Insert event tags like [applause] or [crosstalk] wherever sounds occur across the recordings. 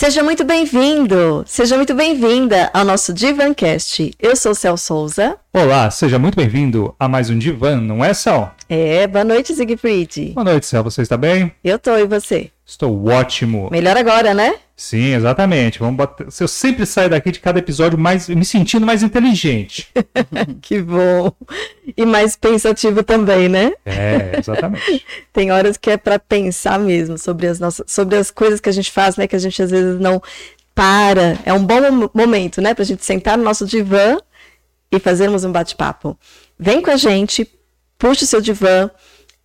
Seja muito bem-vindo, seja muito bem-vinda ao nosso Divancast. Eu sou Cel Souza. Olá, seja muito bem-vindo a mais um Divan, não é, Cel? É, boa noite, Siegfried. Boa noite, Cel, você está bem? Eu tô, e você? Estou ótimo. Melhor agora, né? Sim, exatamente. Vamos botar... Eu sempre saio daqui de cada episódio mais me sentindo mais inteligente. [laughs] que bom. E mais pensativo também, né? É, exatamente. [laughs] Tem horas que é para pensar mesmo sobre as nossas, sobre as coisas que a gente faz, né? Que a gente às vezes não para. É um bom momento, né? Para a gente sentar no nosso divã e fazermos um bate-papo. Vem com a gente, puxe o seu divã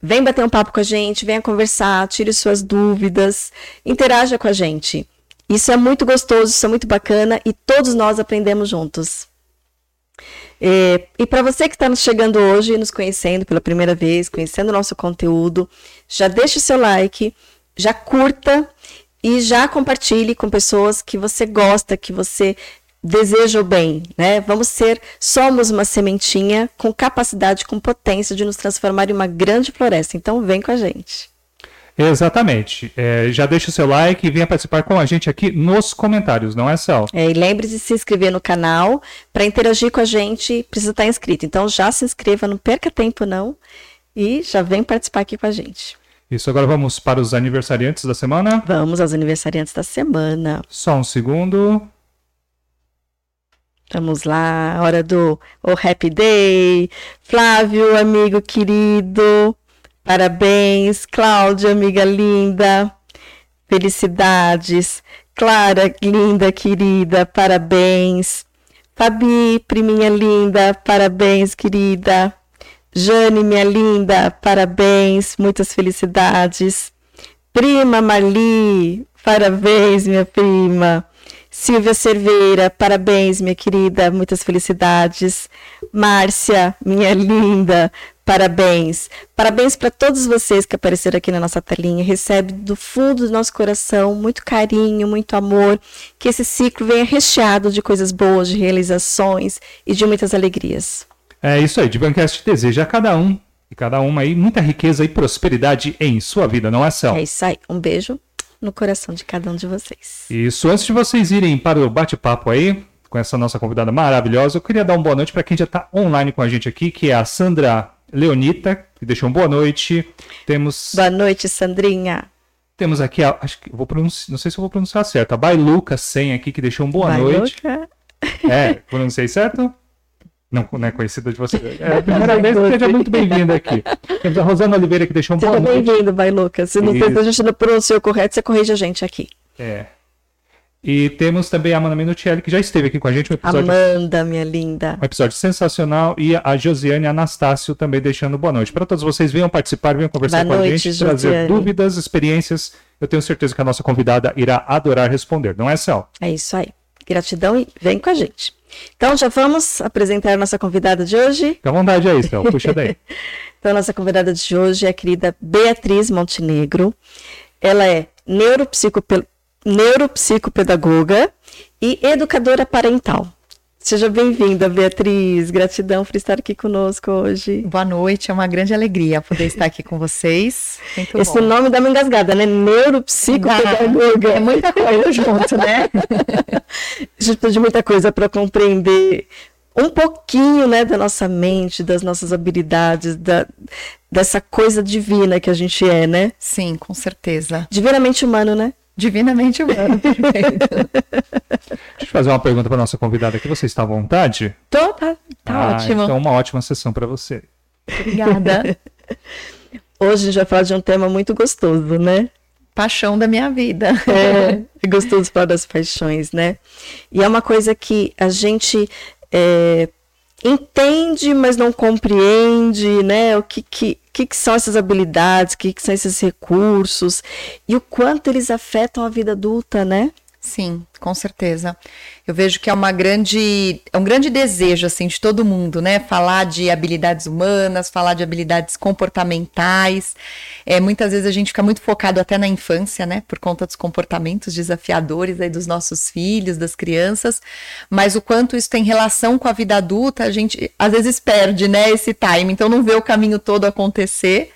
Vem bater um papo com a gente, venha conversar, tire suas dúvidas, interaja com a gente. Isso é muito gostoso, isso é muito bacana e todos nós aprendemos juntos. É, e para você que está nos chegando hoje, nos conhecendo pela primeira vez, conhecendo o nosso conteúdo, já deixe o seu like, já curta e já compartilhe com pessoas que você gosta, que você deseja o bem, né? Vamos ser, somos uma sementinha com capacidade, com potência de nos transformar em uma grande floresta. Então vem com a gente. Exatamente. É, já deixa o seu like e venha participar com a gente aqui nos comentários, não é, Cel? É, e lembre-se de se inscrever no canal. Para interagir com a gente, precisa estar inscrito. Então já se inscreva, não perca tempo não. E já vem participar aqui com a gente. Isso, agora vamos para os aniversariantes da semana? Vamos aos aniversariantes da semana. Só um segundo. Vamos lá, hora do o Happy Day. Flávio, amigo querido, parabéns. Cláudia, amiga linda, felicidades. Clara, linda, querida, parabéns. Fabi, priminha linda, parabéns, querida. Jane, minha linda, parabéns, muitas felicidades. Prima Marli, parabéns, minha prima. Silvia Cerveira, parabéns, minha querida, muitas felicidades. Márcia, minha linda, parabéns. Parabéns para todos vocês que apareceram aqui na nossa telinha. Recebe do fundo do nosso coração muito carinho, muito amor. Que esse ciclo venha recheado de coisas boas, de realizações e de muitas alegrias. É isso aí, Divancast deseja a cada um e cada uma aí muita riqueza e prosperidade em sua vida, não é, Céu? É isso aí. Um beijo no coração de cada um de vocês. Isso, antes de vocês irem para o bate-papo aí, com essa nossa convidada maravilhosa, eu queria dar uma boa noite para quem já está online com a gente aqui, que é a Sandra Leonita, que deixou uma boa noite. Temos. Boa noite, Sandrinha. Temos aqui, a, acho que vou pronunciar, não sei se eu vou pronunciar certo, a Bailuca 100 aqui, que deixou uma boa Bailuca. noite. [laughs] É, pronunciei certo? Não, não é conhecida de você. É a primeira vez, seja muito bem-vinda aqui. Temos a Rosana Oliveira que deixou um Seja bem-vindo, vai, Lucas. Se, não, a gente não pronunciou correto, você corrige a gente aqui. É. E temos também a Amanda Minutielli, que já esteve aqui com a gente. Um episódio, Amanda, minha linda. Um episódio sensacional. E a Josiane Anastácio também deixando boa noite. Para todos vocês, venham participar, venham conversar boa com noite, a gente, Josiane. trazer dúvidas, experiências. Eu tenho certeza que a nossa convidada irá adorar responder, não é, Cel? É isso aí. Gratidão e vem com a gente. Então, já vamos apresentar a nossa convidada de hoje? Fica à vontade aí, Céu. Puxa daí. [laughs] então, a nossa convidada de hoje é a querida Beatriz Montenegro. Ela é neuropsicopedagoga e educadora parental. Seja bem-vinda, Beatriz. Gratidão por estar aqui conosco hoje. Boa noite, é uma grande alegria poder estar aqui com vocês. Muito Esse bom. nome dá uma engasgada, né? Neuropsicopedagoga. É muita coisa junto, né? [laughs] A gente precisa de muita coisa para compreender um pouquinho né, da nossa mente, das nossas habilidades, da, dessa coisa divina que a gente é, né? Sim, com certeza. Divinamente humano, né? Divinamente humano, [laughs] perfeito. Deixa eu fazer uma pergunta para nossa convidada aqui. Você está à vontade? Tô, tá, tá ah, ótimo. Então, uma ótima sessão para você. Obrigada. [laughs] Hoje a gente vai falar de um tema muito gostoso, né? Paixão da minha vida. É, [laughs] é gostoso falar das paixões, né? E é uma coisa que a gente é, entende, mas não compreende, né? O que, que, que, que são essas habilidades, o que, que são esses recursos e o quanto eles afetam a vida adulta, né? Sim, com certeza. Eu vejo que é uma grande, é um grande desejo assim de todo mundo, né? Falar de habilidades humanas, falar de habilidades comportamentais. É, muitas vezes a gente fica muito focado até na infância, né? Por conta dos comportamentos desafiadores aí dos nossos filhos, das crianças. Mas o quanto isso tem relação com a vida adulta, a gente às vezes perde, né? Esse time. Então não vê o caminho todo acontecer.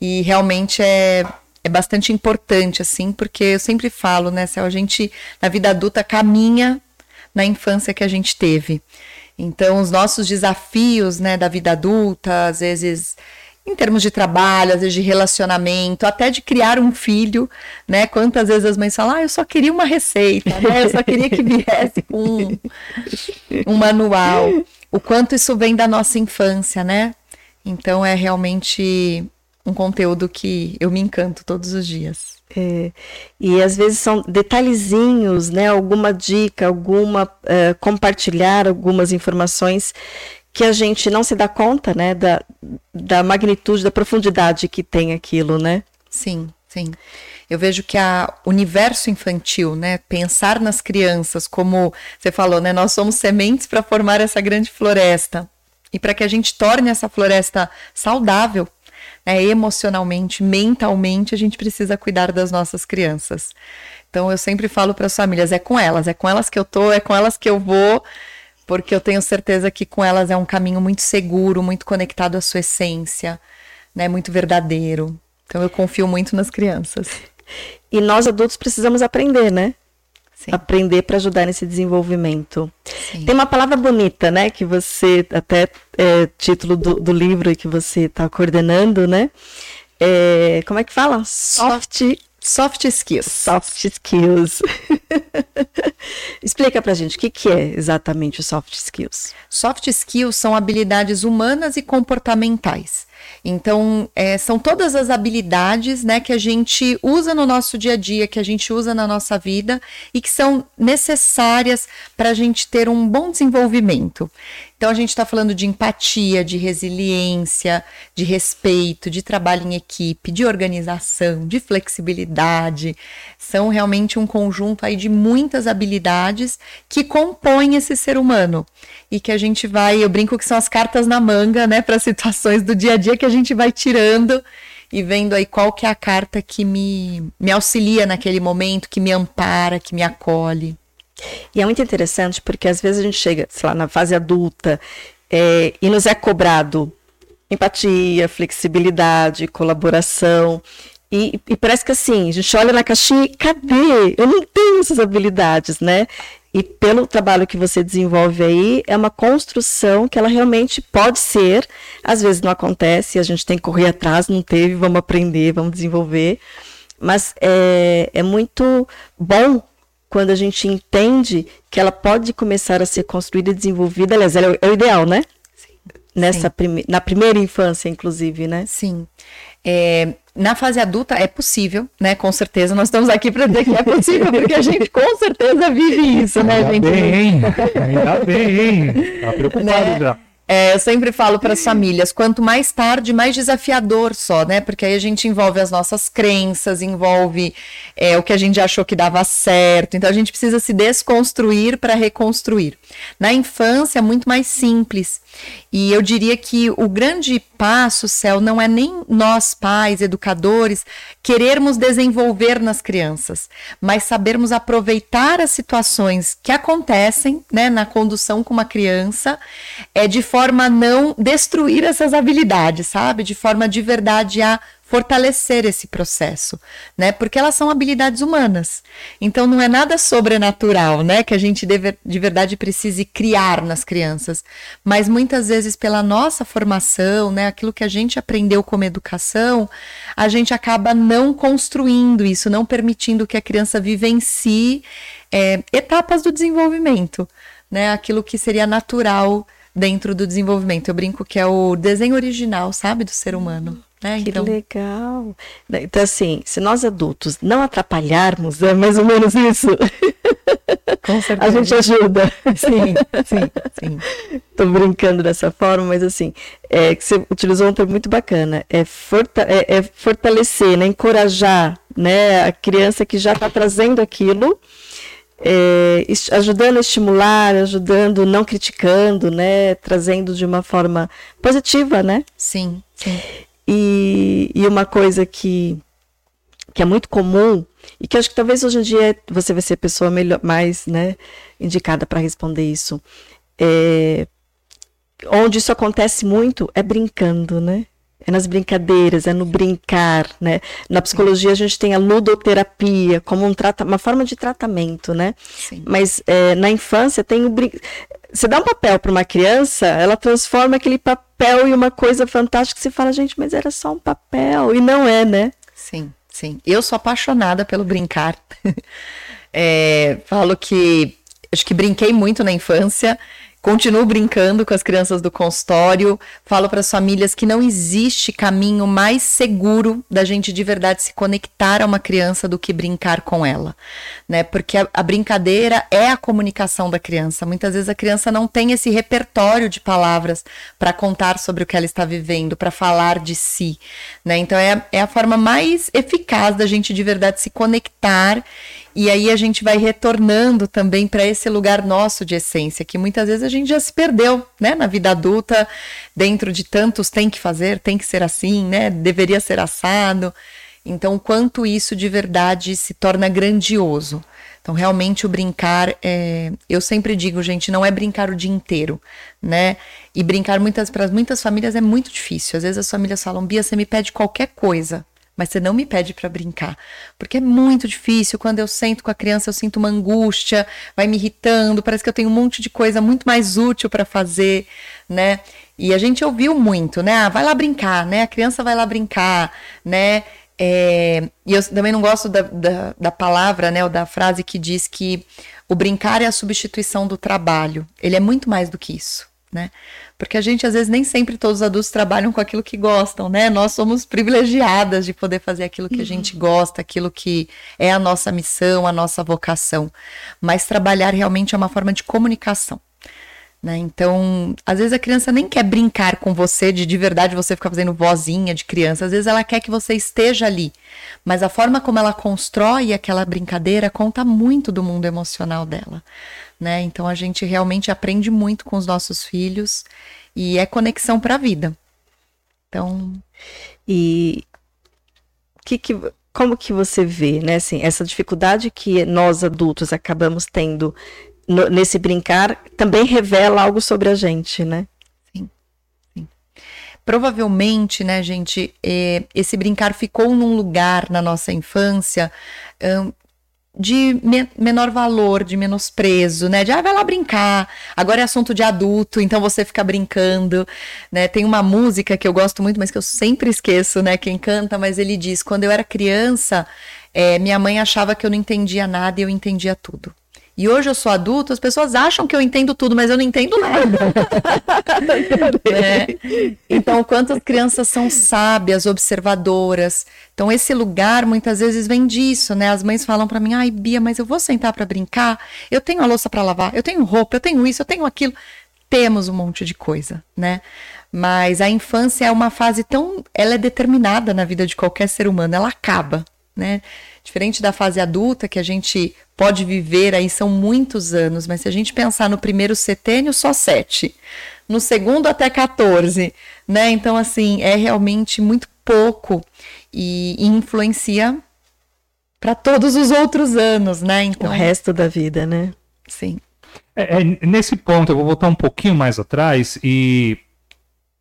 E realmente é é bastante importante, assim, porque eu sempre falo, né, Céu, a gente, na vida adulta, caminha na infância que a gente teve. Então, os nossos desafios, né, da vida adulta, às vezes em termos de trabalho, às vezes de relacionamento, até de criar um filho, né? Quantas vezes as mães falam, ah, eu só queria uma receita, né? Eu só queria que viesse um, um manual. O quanto isso vem da nossa infância, né? Então é realmente um conteúdo que eu me encanto todos os dias. É, e às vezes são detalhezinhos, né? Alguma dica, alguma uh, compartilhar algumas informações que a gente não se dá conta, né, da, da magnitude, da profundidade que tem aquilo, né? Sim, sim. Eu vejo que a universo infantil, né, pensar nas crianças como você falou, né, nós somos sementes para formar essa grande floresta. E para que a gente torne essa floresta saudável, né, emocionalmente, mentalmente, a gente precisa cuidar das nossas crianças. Então eu sempre falo para as famílias, é com elas, é com elas que eu tô, é com elas que eu vou porque eu tenho certeza que com elas é um caminho muito seguro, muito conectado à sua essência, né, muito verdadeiro. Então eu confio muito nas crianças. E nós adultos precisamos aprender, né? Sim. Aprender para ajudar nesse desenvolvimento. Sim. Tem uma palavra bonita, né? Que você, até é, título do, do livro que você está coordenando, né? É, como é que fala? Soft Soft skills. Soft skills. [laughs] Explica pra gente o que, que é exatamente o soft skills. Soft skills são habilidades humanas e comportamentais. Então, é, são todas as habilidades né, que a gente usa no nosso dia a dia, que a gente usa na nossa vida e que são necessárias para a gente ter um bom desenvolvimento. Então a gente está falando de empatia, de resiliência, de respeito, de trabalho em equipe, de organização, de flexibilidade. São realmente um conjunto aí de muitas habilidades que compõem esse ser humano e que a gente vai, eu brinco que são as cartas na manga, né, para situações do dia a dia que a gente vai tirando e vendo aí qual que é a carta que me, me auxilia naquele momento, que me ampara, que me acolhe. E é muito interessante porque às vezes a gente chega, sei lá, na fase adulta é, e nos é cobrado empatia, flexibilidade, colaboração. E, e, parece que assim, a gente olha na caixinha e cadê? Eu não tenho essas habilidades, né? E pelo trabalho que você desenvolve aí, é uma construção que ela realmente pode ser, às vezes não acontece, a gente tem que correr atrás, não teve, vamos aprender, vamos desenvolver. Mas é, é muito bom quando a gente entende que ela pode começar a ser construída e desenvolvida, aliás, ela é o ideal, né? Sim. Nessa prime na primeira infância, inclusive, né? Sim. É, na fase adulta é possível, né? Com certeza. Nós estamos aqui para dizer que é possível, porque a gente com certeza vive isso, né, Ainda gente? Bem, hein? Ainda bem, hein? Tá preocupado né? já. É, eu sempre falo para as famílias, quanto mais tarde, mais desafiador só, né? Porque aí a gente envolve as nossas crenças, envolve é, o que a gente achou que dava certo. Então a gente precisa se desconstruir para reconstruir. Na infância é muito mais simples. E eu diria que o grande passo, Céu, não é nem nós, pais, educadores, querermos desenvolver nas crianças, mas sabermos aproveitar as situações que acontecem né, na condução com uma criança é, de forma a não destruir essas habilidades, sabe? De forma de verdade a fortalecer esse processo, né? Porque elas são habilidades humanas. Então não é nada sobrenatural, né? Que a gente deve, de verdade precise criar nas crianças, mas muitas vezes pela nossa formação, né? Aquilo que a gente aprendeu como educação, a gente acaba não construindo isso, não permitindo que a criança vivencie é, etapas do desenvolvimento, né? Aquilo que seria natural dentro do desenvolvimento. Eu brinco que é o desenho original, sabe, do ser humano. Né? Que então... legal. Então, assim, se nós adultos não atrapalharmos, é mais ou menos isso. Com [laughs] certeza. A gente ajuda. Sim, sim, sim. [laughs] Tô brincando dessa forma, mas assim, é, que você utilizou um termo muito bacana. É, forta é, é fortalecer, né? encorajar né? a criança que já está trazendo aquilo. É, ajudando a estimular, ajudando, não criticando, né, trazendo de uma forma positiva, né? Sim, sim. E, e uma coisa que, que é muito comum, e que acho que talvez hoje em dia você vai ser a pessoa melhor, mais né, indicada para responder isso, é, onde isso acontece muito é brincando, né? é nas brincadeiras, é no brincar, né? Na psicologia a gente tem a ludoterapia como um trata uma forma de tratamento, né? Sim. Mas é, na infância tem o brin... você dá um papel para uma criança, ela transforma aquele papel em uma coisa fantástica você fala, gente, mas era só um papel e não é, né? Sim, sim. Eu sou apaixonada pelo brincar. [laughs] é, falo que acho que brinquei muito na infância Continuo brincando com as crianças do consultório, falo para as famílias que não existe caminho mais seguro da gente de verdade se conectar a uma criança do que brincar com ela, né? Porque a, a brincadeira é a comunicação da criança. Muitas vezes a criança não tem esse repertório de palavras para contar sobre o que ela está vivendo, para falar de si, né? Então é, é a forma mais eficaz da gente de verdade se conectar e aí a gente vai retornando também para esse lugar nosso de essência, que muitas vezes a gente já se perdeu, né, na vida adulta, dentro de tantos tem que fazer, tem que ser assim, né, deveria ser assado. Então, quanto isso de verdade se torna grandioso. Então, realmente o brincar, é... eu sempre digo, gente, não é brincar o dia inteiro, né? E brincar muitas para muitas famílias é muito difícil. Às vezes as famílias falam, Bia, você me pede qualquer coisa mas você não me pede para brincar, porque é muito difícil. Quando eu sento com a criança, eu sinto uma angústia, vai me irritando, parece que eu tenho um monte de coisa muito mais útil para fazer, né? E a gente ouviu muito, né? Ah, vai lá brincar, né? A criança vai lá brincar, né? É, e eu também não gosto da, da, da palavra, né, ou da frase que diz que o brincar é a substituição do trabalho. Ele é muito mais do que isso, né? Porque a gente, às vezes, nem sempre todos os adultos trabalham com aquilo que gostam, né? Nós somos privilegiadas de poder fazer aquilo que a gente uhum. gosta, aquilo que é a nossa missão, a nossa vocação. Mas trabalhar realmente é uma forma de comunicação. Né? Então, às vezes a criança nem quer brincar com você, de de verdade você ficar fazendo vozinha de criança. Às vezes ela quer que você esteja ali. Mas a forma como ela constrói aquela brincadeira conta muito do mundo emocional dela né? Então a gente realmente aprende muito com os nossos filhos e é conexão para a vida. Então, e que, que como que você vê, né, assim, essa dificuldade que nós adultos acabamos tendo no, nesse brincar também revela algo sobre a gente, né? Sim, sim. Provavelmente, né, gente, é, esse brincar ficou num lugar na nossa infância de me menor valor, de menosprezo, né? De ah, vai lá brincar. Agora é assunto de adulto, então você fica brincando, né? Tem uma música que eu gosto muito, mas que eu sempre esqueço, né? Quem canta, mas ele diz: quando eu era criança, é, minha mãe achava que eu não entendia nada e eu entendia tudo. E hoje eu sou adulto, as pessoas acham que eu entendo tudo, mas eu [laughs] não entendo nada. é. Então, quantas crianças são sábias, observadoras. Então, esse lugar muitas vezes vem disso, né? As mães falam para mim: "Ai, Bia, mas eu vou sentar para brincar? Eu tenho a louça para lavar, eu tenho roupa, eu tenho isso, eu tenho aquilo". Temos um monte de coisa, né? Mas a infância é uma fase tão, ela é determinada na vida de qualquer ser humano, ela acaba, né? Diferente da fase adulta, que a gente pode viver aí são muitos anos, mas se a gente pensar no primeiro setênio, só sete. No segundo, até 14. Né? Então, assim, é realmente muito pouco e, e influencia para todos os outros anos, né? Então, o resto da vida, né? Sim. É, é, nesse ponto, eu vou voltar um pouquinho mais atrás e,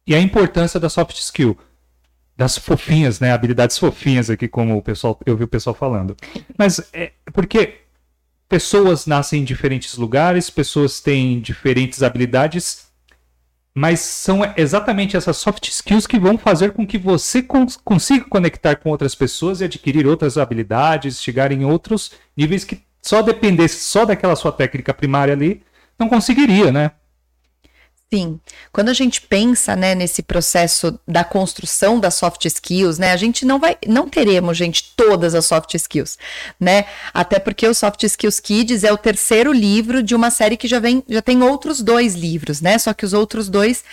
e a importância da soft skill das fofinhas, né? Habilidades fofinhas aqui, como o pessoal, eu vi o pessoal falando. Mas é porque pessoas nascem em diferentes lugares, pessoas têm diferentes habilidades, mas são exatamente essas soft skills que vão fazer com que você cons consiga conectar com outras pessoas e adquirir outras habilidades, chegar em outros níveis que só dependesse só daquela sua técnica primária ali, não conseguiria, né? Sim, quando a gente pensa, né, nesse processo da construção das soft skills, né, a gente não vai, não teremos, gente, todas as soft skills, né, até porque o Soft Skills Kids é o terceiro livro de uma série que já vem, já tem outros dois livros, né, só que os outros dois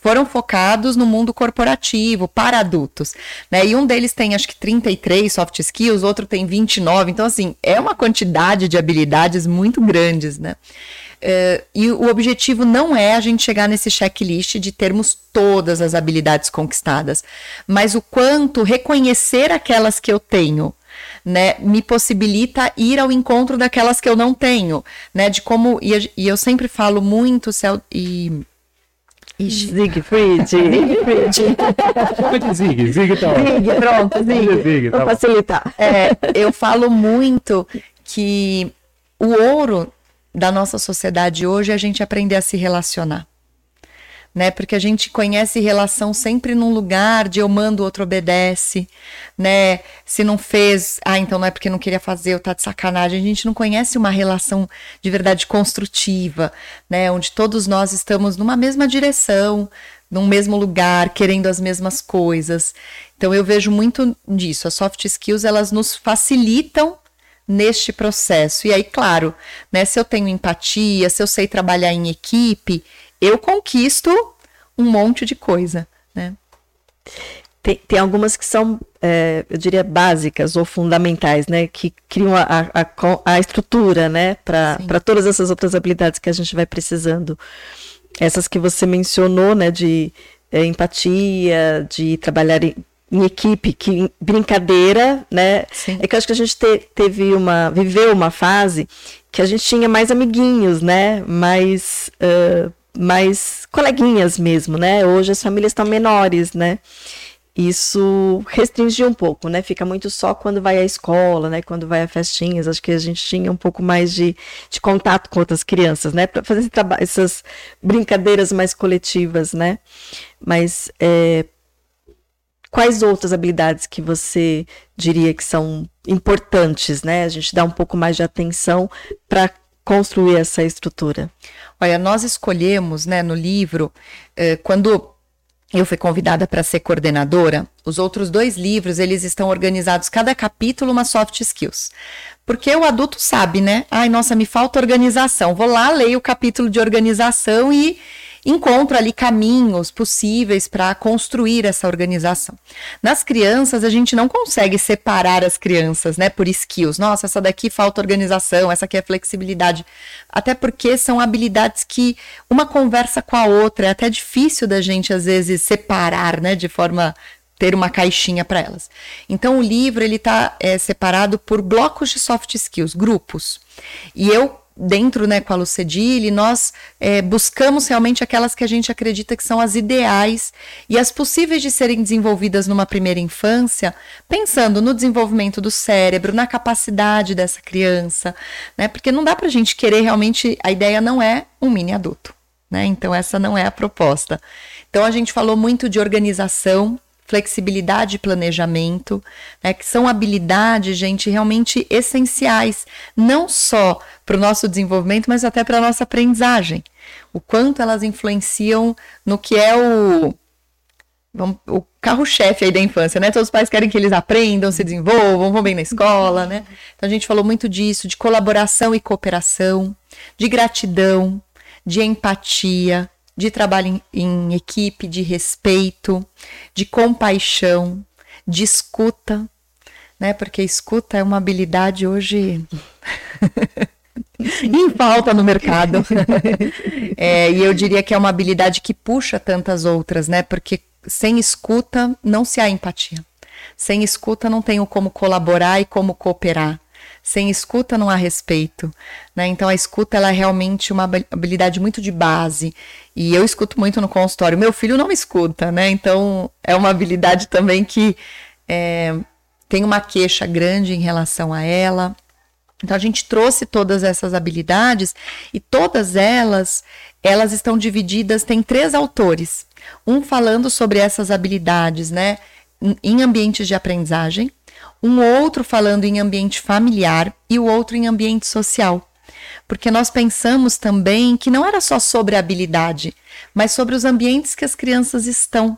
foram focados no mundo corporativo, para adultos, né, e um deles tem acho que 33 soft skills, outro tem 29, então assim, é uma quantidade de habilidades muito grandes, né. Uh, e o objetivo não é a gente chegar nesse checklist de termos todas as habilidades conquistadas, mas o quanto reconhecer aquelas que eu tenho, né, me possibilita ir ao encontro daquelas que eu não tenho, né, de como e, e eu sempre falo muito, Cel, e Siegfried. Siegfried. Chama de Zig, Zig tá Zig, pronto, Zig. Zig, tá facilitar. É, eu falo muito que o ouro da nossa sociedade hoje é a gente aprender a se relacionar. Né? Porque a gente conhece relação sempre num lugar de eu mando, o outro obedece, né? Se não fez, ah, então não é porque não queria fazer, eu tá de sacanagem. A gente não conhece uma relação de verdade construtiva, né? Onde todos nós estamos numa mesma direção, num mesmo lugar, querendo as mesmas coisas. Então eu vejo muito disso. As soft skills, elas nos facilitam neste processo. E aí, claro, né, se eu tenho empatia, se eu sei trabalhar em equipe, eu conquisto um monte de coisa, né? Tem, tem algumas que são, é, eu diria, básicas ou fundamentais, né? Que criam a, a, a estrutura, né? Para todas essas outras habilidades que a gente vai precisando. Essas que você mencionou, né? De é, empatia, de trabalhar em, em equipe, que brincadeira, né? Sim. É que eu acho que a gente te, teve uma, viveu uma fase que a gente tinha mais amiguinhos, né? Mais uh, mais coleguinhas mesmo, né? Hoje as famílias estão menores, né? Isso restringe um pouco, né? Fica muito só quando vai à escola, né? Quando vai a festinhas. Acho que a gente tinha um pouco mais de, de contato com outras crianças, né? Para fazer essas brincadeiras mais coletivas, né? Mas é, quais outras habilidades que você diria que são importantes, né? A gente dá um pouco mais de atenção para construir essa estrutura. Olha, nós escolhemos, né, no livro, eh, quando eu fui convidada para ser coordenadora, os outros dois livros, eles estão organizados, cada capítulo uma soft skills. Porque o adulto sabe, né? Ai, nossa, me falta organização. Vou lá, leio o capítulo de organização e encontro ali caminhos possíveis para construir essa organização. Nas crianças, a gente não consegue separar as crianças, né, por skills. Nossa, essa daqui falta organização, essa aqui é flexibilidade. Até porque são habilidades que uma conversa com a outra, é até difícil da gente às vezes separar, né, de forma ter uma caixinha para elas. Então o livro ele está é, separado por blocos de soft skills, grupos. E eu dentro, né, com a Lucedile, nós é, buscamos realmente aquelas que a gente acredita que são as ideais e as possíveis de serem desenvolvidas numa primeira infância, pensando no desenvolvimento do cérebro, na capacidade dessa criança, né, porque não dá para a gente querer realmente, a ideia não é um mini adulto, né, então essa não é a proposta. Então a gente falou muito de organização, flexibilidade e planejamento, né, que são habilidades, gente, realmente essenciais, não só para o nosso desenvolvimento, mas até para a nossa aprendizagem. O quanto elas influenciam no que é o, o carro-chefe aí da infância, né? Todos os pais querem que eles aprendam, se desenvolvam, vão bem na escola, né? Então a gente falou muito disso, de colaboração e cooperação, de gratidão, de empatia, de trabalho em, em equipe, de respeito, de compaixão, de escuta, né? Porque escuta é uma habilidade hoje [laughs] em falta no mercado. [laughs] é, e eu diria que é uma habilidade que puxa tantas outras, né? Porque sem escuta não se há empatia. Sem escuta não tenho como colaborar e como cooperar. Sem escuta não há respeito, né? Então a escuta ela é realmente uma habilidade muito de base e eu escuto muito no consultório. Meu filho não escuta, né? Então é uma habilidade também que é, tem uma queixa grande em relação a ela. Então a gente trouxe todas essas habilidades e todas elas elas estão divididas tem três autores, um falando sobre essas habilidades, né, em ambientes de aprendizagem, um outro falando em ambiente familiar e o outro em ambiente social. Porque nós pensamos também que não era só sobre habilidade, mas sobre os ambientes que as crianças estão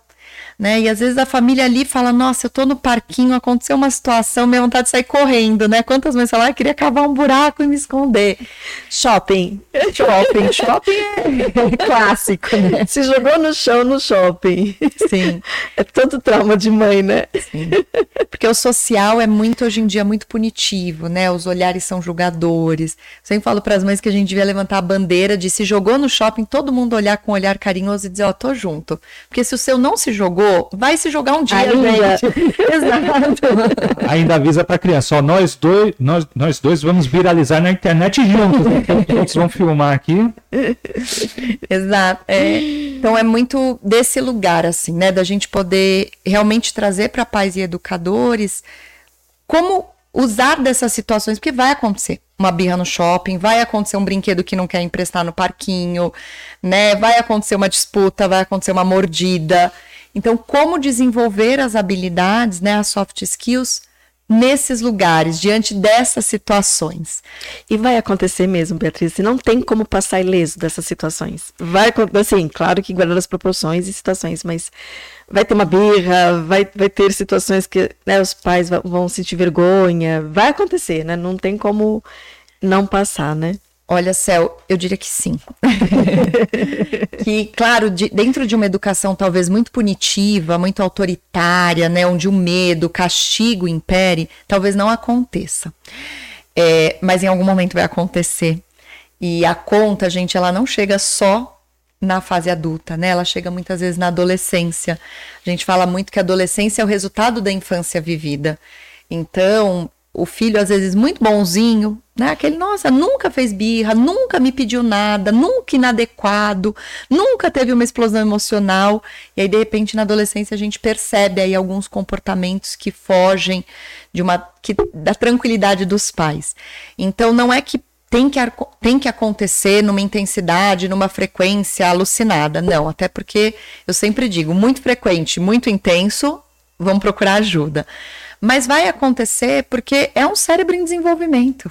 né? E às vezes a família ali fala: Nossa, eu tô no parquinho, aconteceu uma situação, minha vontade de sair correndo, né? Quantas mães falam: ah, queria cavar um buraco e me esconder. Shopping. [laughs] Shopping. shopping é [laughs] clássico, né? Se jogou no chão no shopping. Sim. É todo trauma de mãe, né? Sim. Porque o social é muito, hoje em dia, muito punitivo, né? Os olhares são julgadores. Eu sempre falo para as mães que a gente devia levantar a bandeira de se jogou no shopping, todo mundo olhar com um olhar carinhoso e dizer: Ó, oh, tô junto. Porque se o seu não se jogou, jogou, vai se jogar um dia, Ainda. gente. [laughs] Exato. Ainda avisa pra criança, ó, nós dois, nós, nós dois vamos viralizar na internet juntos. Né? Eles vão filmar aqui. Exato. É, então é muito desse lugar, assim, né? Da gente poder realmente trazer para pais e educadores como usar dessas situações, porque vai acontecer uma birra no shopping, vai acontecer um brinquedo que não quer emprestar no parquinho, né? Vai acontecer uma disputa, vai acontecer uma mordida. Então, como desenvolver as habilidades, né, as soft skills nesses lugares, diante dessas situações. E vai acontecer mesmo, Beatriz, não tem como passar ileso dessas situações. Vai assim, claro que guardar as proporções e situações, mas vai ter uma birra, vai, vai ter situações que né, os pais vão sentir vergonha, vai acontecer, né? Não tem como não passar, né? Olha, Céu, eu diria que sim. [laughs] que, claro, de, dentro de uma educação talvez muito punitiva, muito autoritária, né, onde o medo, o castigo impere, talvez não aconteça. É, mas em algum momento vai acontecer. E a conta, gente, ela não chega só na fase adulta, né? Ela chega muitas vezes na adolescência. A gente fala muito que a adolescência é o resultado da infância vivida. Então, o filho às vezes muito bonzinho, né? Aquele, nossa, nunca fez birra, nunca me pediu nada, nunca inadequado, nunca teve uma explosão emocional. E aí de repente na adolescência a gente percebe aí alguns comportamentos que fogem de uma que, da tranquilidade dos pais. Então não é que tem que, tem que acontecer numa intensidade, numa frequência alucinada. Não, até porque eu sempre digo, muito frequente, muito intenso, vamos procurar ajuda. Mas vai acontecer porque é um cérebro em desenvolvimento.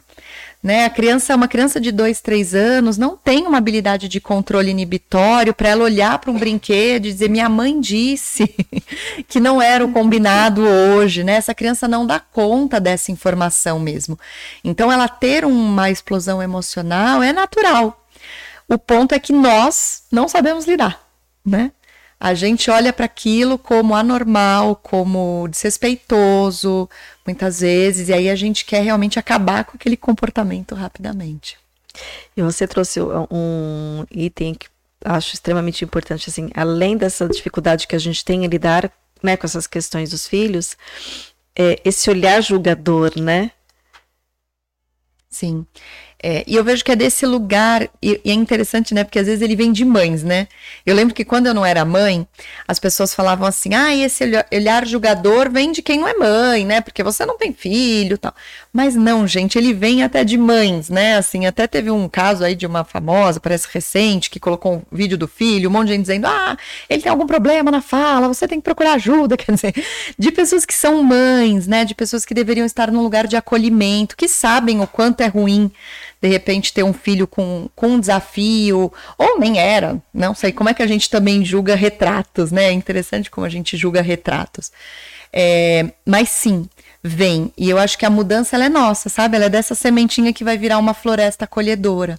Né? A criança, uma criança de 2, 3 anos, não tem uma habilidade de controle inibitório para ela olhar para um brinquedo e dizer: minha mãe disse [laughs] que não era o combinado hoje. Né? Essa criança não dá conta dessa informação mesmo. Então, ela ter uma explosão emocional é natural. O ponto é que nós não sabemos lidar. Né? A gente olha para aquilo como anormal, como desrespeitoso, muitas vezes, e aí a gente quer realmente acabar com aquele comportamento rapidamente. E você trouxe um item que acho extremamente importante, assim, além dessa dificuldade que a gente tem em lidar né, com essas questões dos filhos, é esse olhar julgador, né? Sim. É, e eu vejo que é desse lugar, e, e, é interessante, né? Porque às vezes ele vem de mães, né? Eu lembro que quando eu não era mãe, as pessoas falavam assim: ah, esse olhar julgador vem de quem não é mãe, né? Porque você não tem filho tal. Mas não, gente, ele vem até de mães, né? Assim, até teve um caso aí de uma famosa, parece recente, que colocou um vídeo do filho, um monte de gente dizendo: ah, ele tem algum problema na fala, você tem que procurar ajuda. [laughs] Quer dizer, de pessoas que são mães, né? De pessoas que deveriam estar num lugar de acolhimento, que sabem o quanto é ruim de repente ter um filho com, com um desafio, ou nem era, não sei, como é que a gente também julga retratos, né? É interessante como a gente julga retratos. É, mas sim, vem. E eu acho que a mudança ela é nossa, sabe? Ela é dessa sementinha que vai virar uma floresta acolhedora.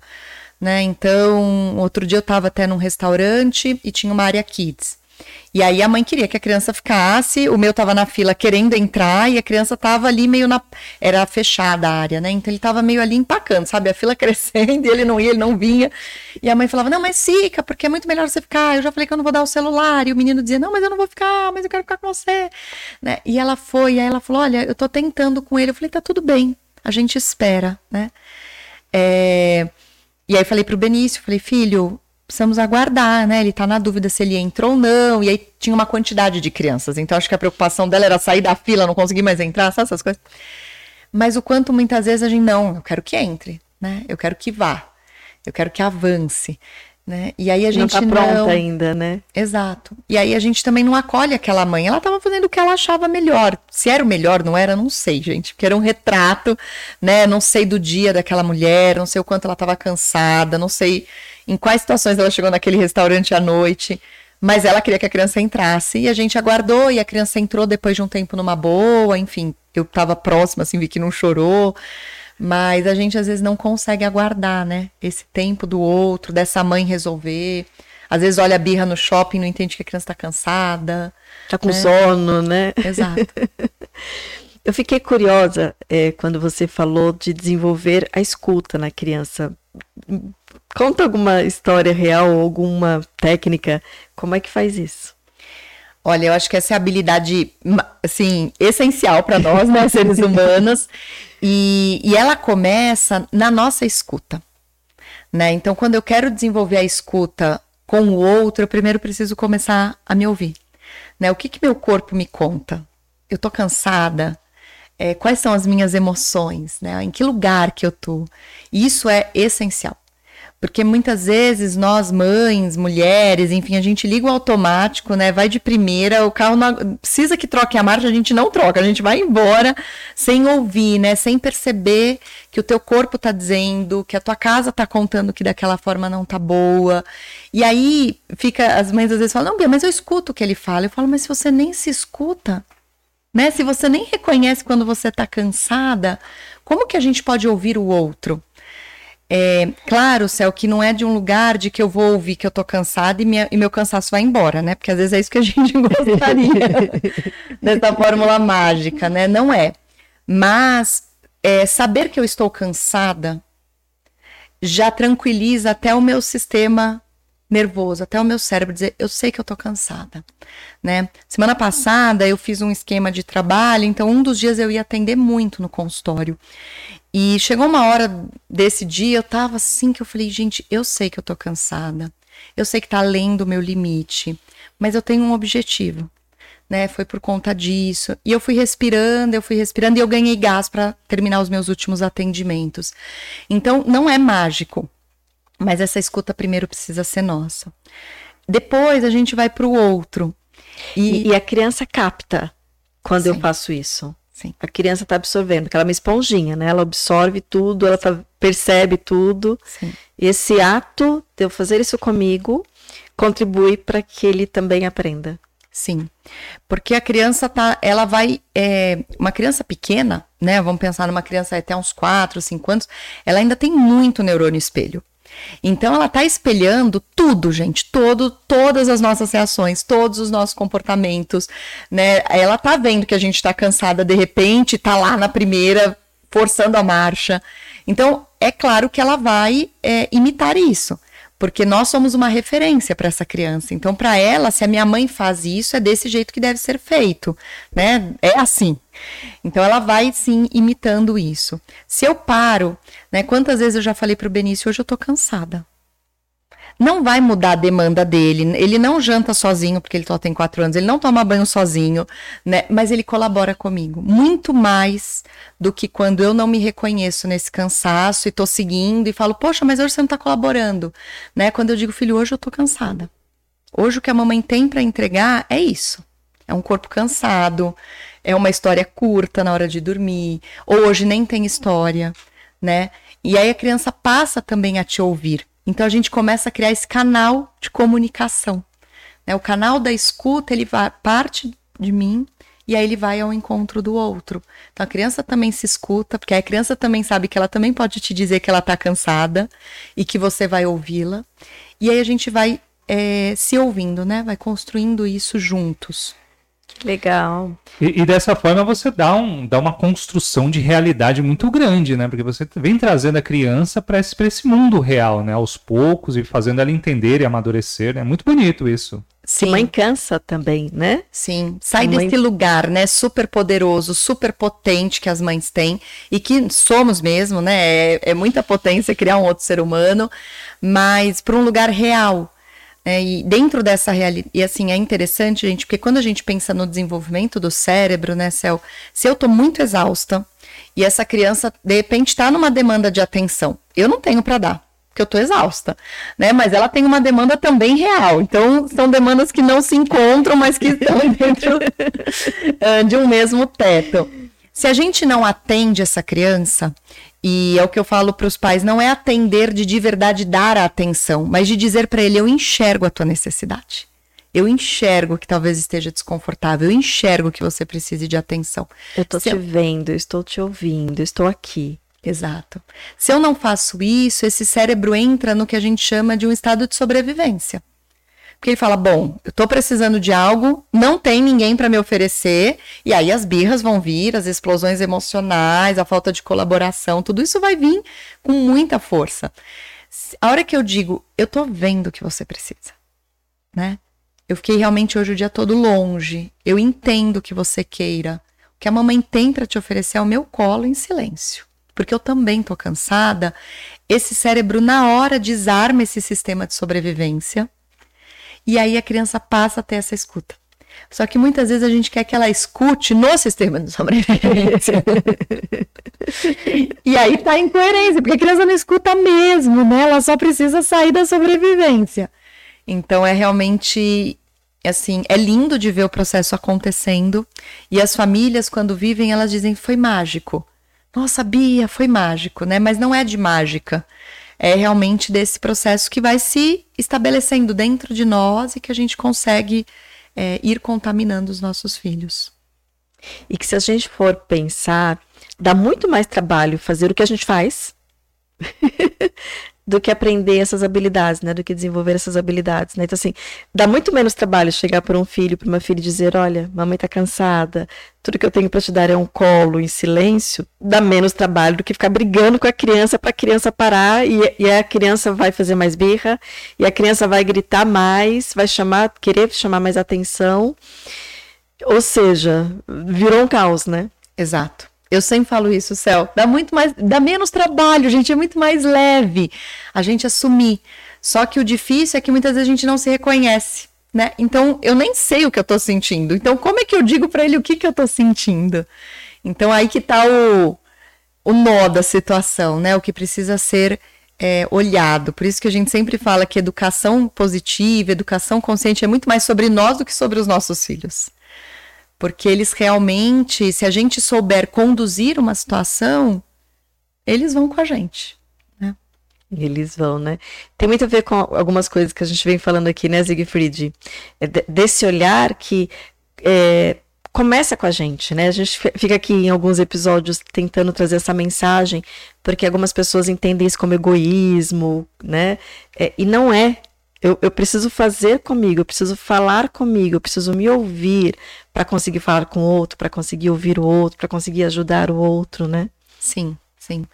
Né? Então, outro dia eu estava até num restaurante e tinha uma área kids. E aí a mãe queria que a criança ficasse, o meu tava na fila querendo entrar e a criança tava ali meio na. Era fechada a área, né? Então ele tava meio ali empacando, sabe? A fila [laughs] crescendo e ele não ia, ele não vinha. E a mãe falava: Não, mas fica, porque é muito melhor você ficar. Eu já falei que eu não vou dar o celular. E o menino dizia: Não, mas eu não vou ficar, mas eu quero ficar com você. Né? E ela foi, e aí ela falou: Olha, eu tô tentando com ele. Eu falei: Tá tudo bem, a gente espera, né? É... E aí falei pro Benício, falei, filho, precisamos aguardar, né? Ele tá na dúvida se ele entra ou não. E aí tinha uma quantidade de crianças. Então acho que a preocupação dela era sair da fila, não conseguir mais entrar, sabe essas coisas? Mas o quanto muitas vezes a gente não, eu quero que entre, né? Eu quero que vá. Eu quero que avance. Né? E aí a gente não tá pronta não... ainda, né? Exato. E aí a gente também não acolhe aquela mãe. Ela estava fazendo o que ela achava melhor. Se era o melhor, não era, não sei, gente, porque era um retrato, né? Não sei do dia daquela mulher, não sei o quanto ela estava cansada, não sei em quais situações ela chegou naquele restaurante à noite. Mas ela queria que a criança entrasse e a gente aguardou e a criança entrou depois de um tempo numa boa, enfim, eu estava próxima, assim, vi que não chorou. Mas a gente às vezes não consegue aguardar, né? Esse tempo do outro, dessa mãe resolver. Às vezes olha a birra no shopping, não entende que a criança está cansada. Tá com né? sono, né? Exato. [laughs] Eu fiquei curiosa é, quando você falou de desenvolver a escuta na criança. Conta alguma história real alguma técnica. Como é que faz isso? Olha, eu acho que essa é a habilidade, assim, essencial para nós, né, seres humanos. E, e ela começa na nossa escuta, né? Então, quando eu quero desenvolver a escuta com o outro, eu primeiro preciso começar a me ouvir, né? O que que meu corpo me conta? Eu tô cansada? É, quais são as minhas emoções, né? Em que lugar que eu tô? Isso é essencial. Porque muitas vezes nós, mães, mulheres, enfim, a gente liga o automático, né? Vai de primeira, o carro não, precisa que troque a marcha, a gente não troca, a gente vai embora sem ouvir, né? Sem perceber que o teu corpo tá dizendo, que a tua casa tá contando que daquela forma não tá boa. E aí fica, as mães às vezes falam, não, Bia, mas eu escuto o que ele fala. Eu falo, mas se você nem se escuta, né? Se você nem reconhece quando você tá cansada, como que a gente pode ouvir o outro? É, claro, Céu, que não é de um lugar de que eu vou ouvir que eu tô cansada e, minha, e meu cansaço vai embora, né? Porque às vezes é isso que a gente [laughs] gostaria [laughs] dessa fórmula mágica, né? Não é. Mas é, saber que eu estou cansada já tranquiliza até o meu sistema nervoso, até o meu cérebro dizer, eu sei que eu tô cansada, né? Semana passada eu fiz um esquema de trabalho, então um dos dias eu ia atender muito no consultório. E chegou uma hora desse dia, eu tava assim que eu falei, gente, eu sei que eu tô cansada. Eu sei que tá além do meu limite, mas eu tenho um objetivo, né? Foi por conta disso. E eu fui respirando, eu fui respirando e eu ganhei gás para terminar os meus últimos atendimentos. Então, não é mágico, mas essa escuta primeiro precisa ser nossa. Depois a gente vai para o outro. E, e, a criança capta quando Sim. eu faço isso. Sim. A criança está absorvendo, porque ela é uma esponjinha, né? Ela absorve tudo, ela tá, percebe tudo. Sim. E esse ato de eu fazer isso comigo contribui para que ele também aprenda. Sim, porque a criança tá, ela vai, é, uma criança pequena, né? Vamos pensar numa criança até uns 4, 5 anos, ela ainda tem muito neurônio espelho. Então ela está espelhando tudo, gente, todo, todas as nossas reações, todos os nossos comportamentos, né? Ela está vendo que a gente está cansada de repente, está lá na primeira forçando a marcha. Então é claro que ela vai é, imitar isso porque nós somos uma referência para essa criança. Então, para ela, se a minha mãe faz isso, é desse jeito que deve ser feito, né? É assim. Então, ela vai sim imitando isso. Se eu paro, né? Quantas vezes eu já falei para o Benício, hoje eu tô cansada não vai mudar a demanda dele. Ele não janta sozinho, porque ele só tem quatro anos, ele não toma banho sozinho, né? Mas ele colabora comigo. Muito mais do que quando eu não me reconheço nesse cansaço e tô seguindo e falo, poxa, mas hoje você não tá colaborando. Né? Quando eu digo, filho, hoje eu tô cansada. Hoje o que a mamãe tem para entregar é isso. É um corpo cansado, é uma história curta na hora de dormir. Hoje nem tem história, né? E aí a criança passa também a te ouvir. Então a gente começa a criar esse canal de comunicação. Né? O canal da escuta, ele vai, parte de mim e aí ele vai ao encontro do outro. Então a criança também se escuta, porque a criança também sabe que ela também pode te dizer que ela está cansada e que você vai ouvi-la. E aí a gente vai é, se ouvindo, né? Vai construindo isso juntos. Legal. E, e, dessa forma você dá, um, dá uma construção de realidade muito grande, né? Porque você vem trazendo a criança para esse, esse mundo real, né? Aos poucos e fazendo ela entender e amadurecer. É né? muito bonito isso. Sim. A mãe cansa também, né? Sim. Sai mãe... desse lugar, né? Super poderoso, super potente que as mães têm e que somos mesmo, né? É, é muita potência criar um outro ser humano, mas para um lugar real é, e dentro dessa realidade, e assim, é interessante, gente, porque quando a gente pensa no desenvolvimento do cérebro, né, Céu, se eu tô muito exausta e essa criança, de repente, está numa demanda de atenção, eu não tenho para dar, porque eu tô exausta, né, mas ela tem uma demanda também real, então são demandas que não se encontram, mas que estão [laughs] dentro de um mesmo teto. Se a gente não atende essa criança, e é o que eu falo para os pais, não é atender de de verdade dar a atenção, mas de dizer para ele eu enxergo a tua necessidade. Eu enxergo que talvez esteja desconfortável, eu enxergo que você precise de atenção. Eu estou te eu... vendo, estou te ouvindo, estou aqui. Exato. Se eu não faço isso, esse cérebro entra no que a gente chama de um estado de sobrevivência. Porque ele fala: bom, eu tô precisando de algo, não tem ninguém para me oferecer, e aí as birras vão vir, as explosões emocionais, a falta de colaboração, tudo isso vai vir com muita força. A hora que eu digo, eu tô vendo o que você precisa, né? Eu fiquei realmente hoje o dia todo longe. Eu entendo que você queira. O que a mamãe tem para te oferecer é o meu colo em silêncio. Porque eu também tô cansada. Esse cérebro, na hora, desarma esse sistema de sobrevivência. E aí a criança passa a ter essa escuta. Só que muitas vezes a gente quer que ela escute no sistema de sobrevivência. [laughs] e aí tá incoerência, porque a criança não escuta mesmo, né? Ela só precisa sair da sobrevivência. Então é realmente assim, é lindo de ver o processo acontecendo e as famílias quando vivem, elas dizem foi mágico. Nossa, Bia, foi mágico, né? Mas não é de mágica. É realmente desse processo que vai se estabelecendo dentro de nós e que a gente consegue é, ir contaminando os nossos filhos. E que se a gente for pensar, dá muito mais trabalho fazer o que a gente faz [laughs] do que aprender essas habilidades, né? Do que desenvolver essas habilidades, né? Então, assim, dá muito menos trabalho chegar para um filho, para uma filha e dizer, olha, mamãe tá cansada, tudo que eu tenho para te dar é um colo em silêncio, dá menos trabalho do que ficar brigando com a criança para a criança parar e, e, a criança vai fazer mais birra, e a criança vai gritar mais, vai chamar, querer chamar mais atenção. Ou seja, virou um caos, né? Exato. Eu sempre falo isso, Céu. Dá muito mais, dá menos trabalho, gente, é muito mais leve a gente assumir. Só que o difícil é que muitas vezes a gente não se reconhece, né? Então, eu nem sei o que eu tô sentindo. Então, como é que eu digo para ele o que que eu tô sentindo? Então, aí que tá o, o nó da situação, né? O que precisa ser é, olhado. Por isso que a gente sempre fala que educação positiva, educação consciente é muito mais sobre nós do que sobre os nossos filhos. Porque eles realmente, se a gente souber conduzir uma situação, eles vão com a gente. Né? Eles vão, né? Tem muito a ver com algumas coisas que a gente vem falando aqui, né, Siegfried? É desse olhar que é, começa com a gente, né? A gente fica aqui em alguns episódios tentando trazer essa mensagem, porque algumas pessoas entendem isso como egoísmo, né? É, e não é. Eu, eu preciso fazer comigo, eu preciso falar comigo, eu preciso me ouvir para conseguir falar com o outro, para conseguir ouvir o outro, para conseguir ajudar o outro, né? Sim, sim.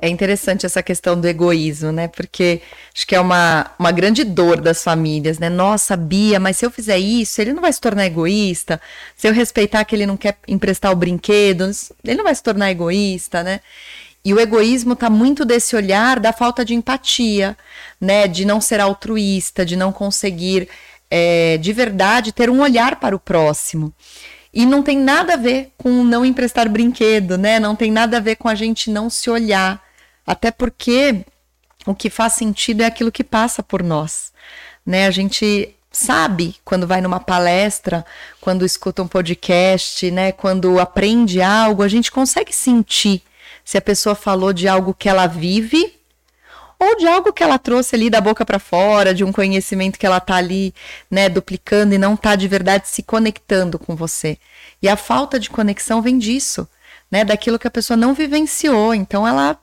É interessante essa questão do egoísmo, né? Porque acho que é uma, uma grande dor das famílias, né? Nossa, Bia, mas se eu fizer isso, ele não vai se tornar egoísta. Se eu respeitar que ele não quer emprestar o brinquedo, ele não vai se tornar egoísta, né? E o egoísmo está muito desse olhar da falta de empatia, né? De não ser altruísta, de não conseguir é, de verdade ter um olhar para o próximo. E não tem nada a ver com não emprestar brinquedo, né? Não tem nada a ver com a gente não se olhar. Até porque o que faz sentido é aquilo que passa por nós, né? A gente sabe quando vai numa palestra, quando escuta um podcast, né? Quando aprende algo, a gente consegue sentir se a pessoa falou de algo que ela vive ou de algo que ela trouxe ali da boca para fora, de um conhecimento que ela tá ali, né, duplicando e não tá de verdade se conectando com você. E a falta de conexão vem disso, né, daquilo que a pessoa não vivenciou, então ela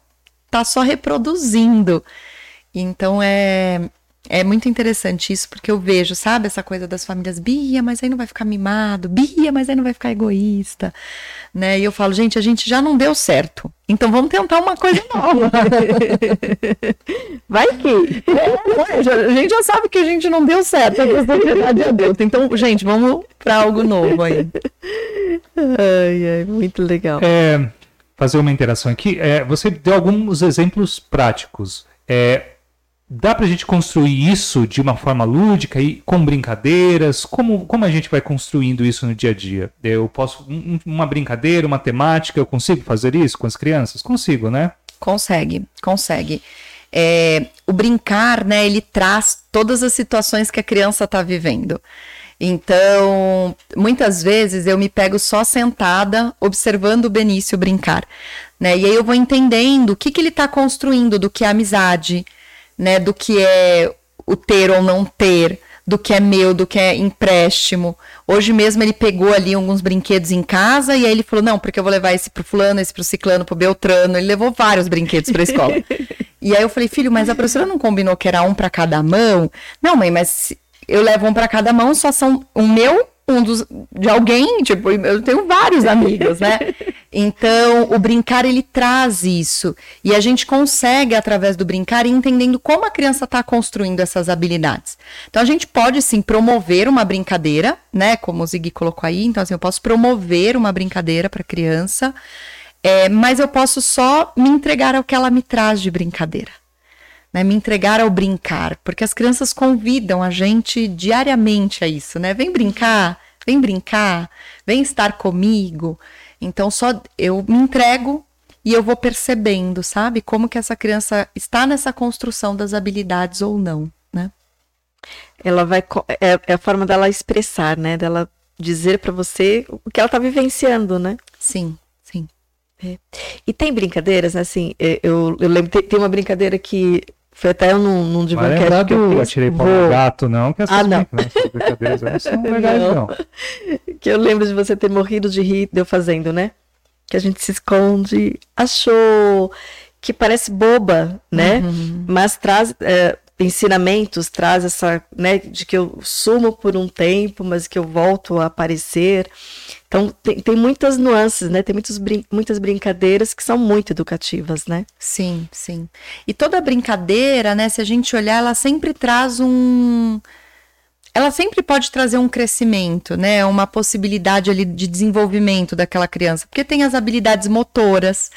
tá só reproduzindo. Então é é muito interessante isso, porque eu vejo, sabe, essa coisa das famílias, Bia, mas aí não vai ficar mimado, Bia, mas aí não vai ficar egoísta, né? E eu falo, gente, a gente já não deu certo, então vamos tentar uma coisa nova. [laughs] vai que. É, a gente já sabe que a gente não deu certo a sociedade adulta, então, gente, vamos para algo novo aí. Ai, ai, muito legal. É, fazer uma interação aqui, é, você deu alguns exemplos práticos. É, Dá para a gente construir isso de uma forma lúdica e com brincadeiras? Como, como a gente vai construindo isso no dia a dia? Eu posso. Um, uma brincadeira, uma temática, eu consigo fazer isso com as crianças? Consigo, né? Consegue, consegue. É, o brincar, né, ele traz todas as situações que a criança está vivendo. Então, muitas vezes eu me pego só sentada observando o Benício brincar, né? E aí eu vou entendendo o que, que ele está construindo do que é amizade, né, do que é o ter ou não ter, do que é meu, do que é empréstimo. Hoje mesmo ele pegou ali alguns brinquedos em casa e aí ele falou: "Não, porque eu vou levar esse pro fulano, esse pro ciclano, pro Beltrano". Ele levou vários brinquedos para a escola. [laughs] e aí eu falei: "Filho, mas a professora não combinou que era um para cada mão?". "Não, mãe, mas eu levo um para cada mão, só são o meu, um dos, de alguém, tipo, eu tenho vários amigos, né? [laughs] Então, o brincar ele traz isso e a gente consegue através do brincar ir entendendo como a criança está construindo essas habilidades. Então, a gente pode sim promover uma brincadeira, né? Como o Ziggy colocou aí. Então, assim, eu posso promover uma brincadeira para a criança, é, mas eu posso só me entregar ao que ela me traz de brincadeira. Né, me entregar ao brincar, porque as crianças convidam a gente diariamente a isso, né? Vem brincar, vem brincar, vem estar comigo. Então só eu me entrego e eu vou percebendo, sabe, como que essa criança está nessa construção das habilidades ou não, né? Ela vai é, é a forma dela expressar, né? Dela dizer para você o que ela está vivenciando, né? Sim, sim. É. E tem brincadeiras, né? assim, é, eu, eu lembro, tem, tem uma brincadeira que foi até num, num de Vai lembrar do Atirei para o Gato, não, que essas ah, não. brincadeiras [laughs] não são legais, não. não. [laughs] Que eu lembro de você ter morrido de rir, deu fazendo, né? Que a gente se esconde, achou que parece boba, né? Uhum. Mas traz é, ensinamentos, traz essa, né, de que eu sumo por um tempo, mas que eu volto a aparecer. Então, tem, tem muitas nuances, né? Tem muitos brin muitas brincadeiras que são muito educativas, né? Sim, sim. E toda brincadeira, né? Se a gente olhar, ela sempre traz um. Ela sempre pode trazer um crescimento, né? Uma possibilidade ali de desenvolvimento daquela criança. Porque tem as habilidades motoras,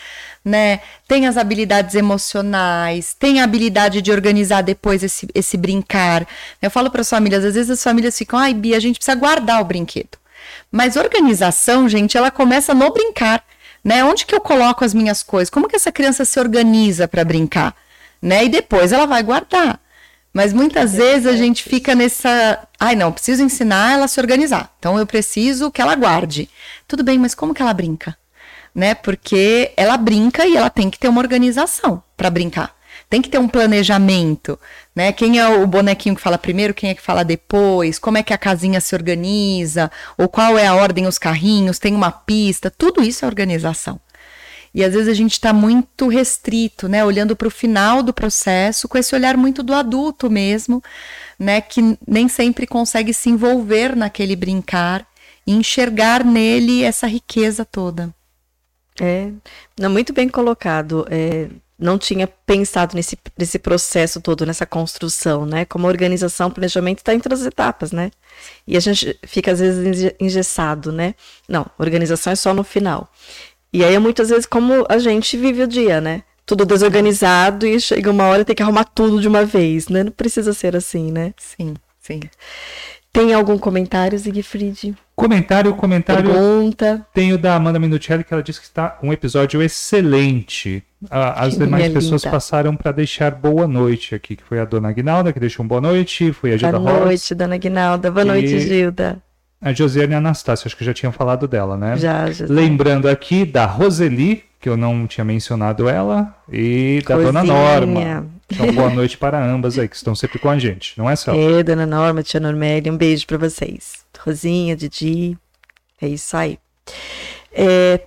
né? Tem as habilidades emocionais, tem a habilidade de organizar depois esse, esse brincar. Eu falo para as famílias, às vezes as famílias ficam, ai, Bia, a gente precisa guardar o brinquedo. Mas organização, gente, ela começa no brincar, né? Onde que eu coloco as minhas coisas? Como que essa criança se organiza para brincar, né? E depois ela vai guardar. Mas muitas vezes a gente fica nessa, ai não, preciso ensinar ela a se organizar. Então eu preciso que ela guarde. Tudo bem, mas como que ela brinca? Né? Porque ela brinca e ela tem que ter uma organização para brincar tem que ter um planejamento, né? Quem é o bonequinho que fala primeiro, quem é que fala depois, como é que a casinha se organiza, ou qual é a ordem os carrinhos, tem uma pista, tudo isso é organização. E às vezes a gente está muito restrito, né? Olhando para o final do processo, com esse olhar muito do adulto mesmo, né? Que nem sempre consegue se envolver naquele brincar e enxergar nele essa riqueza toda. É, não, muito bem colocado. É, não tinha pensado nesse, nesse processo todo, nessa construção, né? Como organização, planejamento está entre as etapas, né? E a gente fica às vezes engessado, né? Não, organização é só no final. E aí é muitas vezes como a gente vive o dia, né? Tudo desorganizado e chega uma hora e tem que arrumar tudo de uma vez, né? Não precisa ser assim, né? Sim, sim. Tem algum comentário, Siegfried? Comentário, comentário. Pergunta. Tem o da Amanda Minuccelli, que ela disse que está um episódio excelente. As demais pessoas linda. passaram para deixar boa noite aqui, que foi a dona Aguinalda, que deixou um boa noite, foi a Gilda Boa noite, dona Aguinalda. Boa noite, Gilda. A Josiane Anastácia, acho que já tinha falado dela, né? Já, já. Lembrando aqui da Roseli, que eu não tinha mencionado ela, e da dona Norma. Então, boa noite para ambas aí, que estão sempre com a gente, não é, Celso? É, dona Norma, tia Normélia, um beijo para vocês. Rosinha, Didi, é isso aí. É,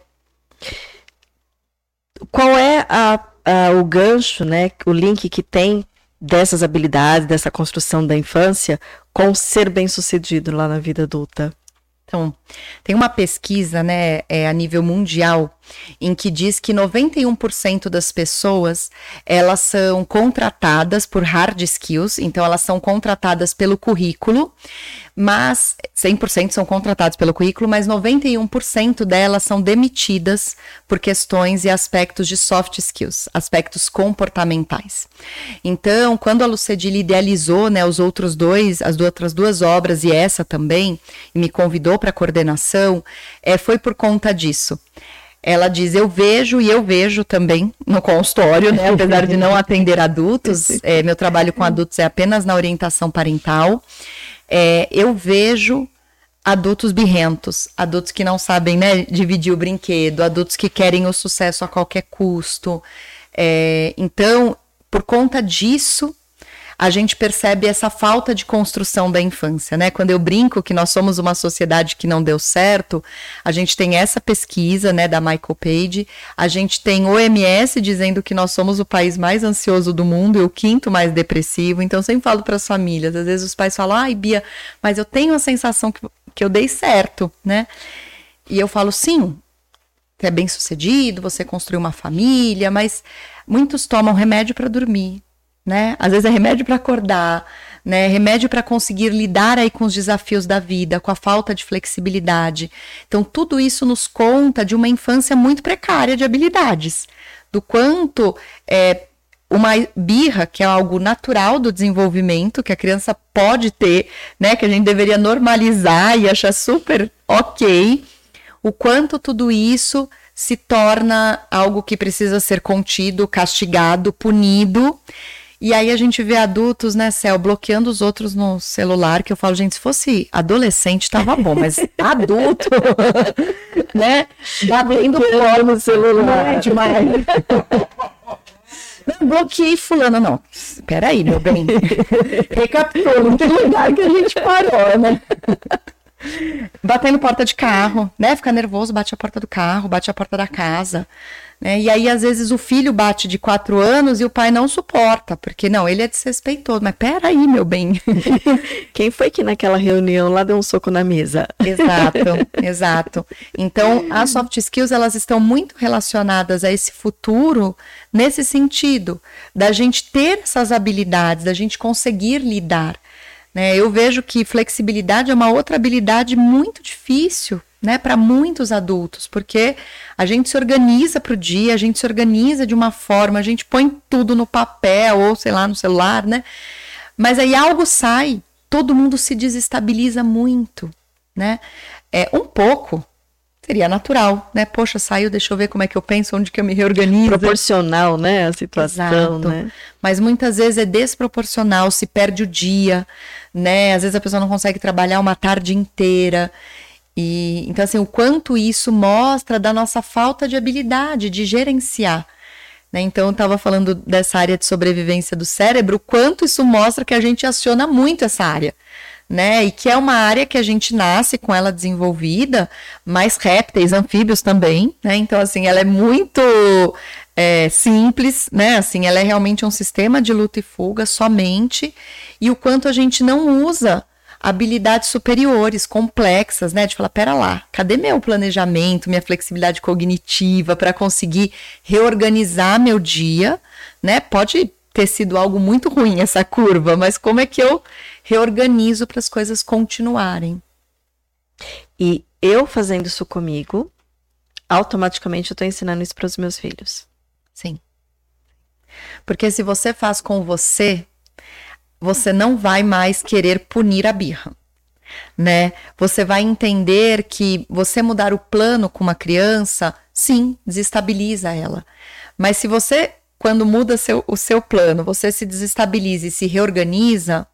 qual é a, a, o gancho, né, o link que tem dessas habilidades, dessa construção da infância com ser bem-sucedido lá na vida adulta? Então, tem uma pesquisa, né, é, a nível mundial, em que diz que 91% das pessoas, elas são contratadas por hard skills, então elas são contratadas pelo currículo, mas 100% são contratados pelo currículo, mas 91% delas são demitidas por questões e aspectos de soft skills, aspectos comportamentais. Então, quando a Lucedile idealizou, né, os outros dois, as outras duas obras e essa também, e me convidou para coordenação, é, foi por conta disso ela diz: Eu vejo e eu vejo também no consultório, né? Apesar de não atender adultos, [laughs] é, meu trabalho com adultos é apenas na orientação parental é, eu vejo adultos birrentos, adultos que não sabem né, dividir o brinquedo, adultos que querem o sucesso a qualquer custo. É, então, por conta disso, a gente percebe essa falta de construção da infância, né? Quando eu brinco que nós somos uma sociedade que não deu certo, a gente tem essa pesquisa, né, da Michael Page, a gente tem OMS dizendo que nós somos o país mais ansioso do mundo e o quinto mais depressivo. Então, eu sempre falo para as famílias, às vezes os pais falam: "Ai, Bia, mas eu tenho a sensação que, que eu dei certo", né? E eu falo: "Sim, você é bem sucedido, você construiu uma família, mas muitos tomam remédio para dormir, né? Às vezes é remédio para acordar, né? Remédio para conseguir lidar aí com os desafios da vida, com a falta de flexibilidade. Então tudo isso nos conta de uma infância muito precária de habilidades, do quanto é, uma birra, que é algo natural do desenvolvimento, que a criança pode ter, né? Que a gente deveria normalizar e achar super ok o quanto tudo isso se torna algo que precisa ser contido, castigado, punido. E aí a gente vê adultos, né, Céu, bloqueando os outros no celular, que eu falo, gente, se fosse adolescente tava bom, mas [laughs] adulto, [laughs] né, batendo fora no celular. Não é demais. Não, bloqueei fulano, não. Peraí, meu bem. [laughs] Recapitula, em que lugar que a gente parou, né? Batendo porta de carro, né? Fica nervoso, bate a porta do carro, bate a porta da casa. Né? E aí, às vezes, o filho bate de quatro anos e o pai não suporta, porque não, ele é desrespeitoso. Mas peraí, meu bem. [laughs] Quem foi que naquela reunião lá deu um soco na mesa? Exato, [laughs] exato. Então, as soft skills, elas estão muito relacionadas a esse futuro nesse sentido, da gente ter essas habilidades, da gente conseguir lidar. Né? Eu vejo que flexibilidade é uma outra habilidade muito difícil né, para muitos adultos, porque a gente se organiza para o dia, a gente se organiza de uma forma, a gente põe tudo no papel ou sei lá no celular, né? Mas aí algo sai, todo mundo se desestabiliza muito, né? É um pouco seria natural, né? Poxa, saiu, deixa eu ver como é que eu penso, onde que eu me reorganizo. Proporcional, né, a situação, Exato. né? Mas muitas vezes é desproporcional, se perde o dia, né? Às vezes a pessoa não consegue trabalhar uma tarde inteira. E então assim, o quanto isso mostra da nossa falta de habilidade de gerenciar. Né? Então eu estava falando dessa área de sobrevivência do cérebro, o quanto isso mostra que a gente aciona muito essa área. Né? E que é uma área que a gente nasce com ela desenvolvida, mais répteis, anfíbios também, né? Então, assim, ela é muito é, simples, né? Assim, ela é realmente um sistema de luta e fuga somente, e o quanto a gente não usa habilidades superiores, complexas, né? De falar, pera lá, cadê meu planejamento, minha flexibilidade cognitiva para conseguir reorganizar meu dia, né? Pode ter sido algo muito ruim essa curva, mas como é que eu reorganizo para as coisas continuarem? E eu fazendo isso comigo, automaticamente eu estou ensinando isso para os meus filhos. Sim. Porque se você faz com você, você não vai mais querer punir a birra. Né? Você vai entender que você mudar o plano com uma criança, sim, desestabiliza ela. Mas se você, quando muda seu, o seu plano, você se desestabiliza e se reorganiza,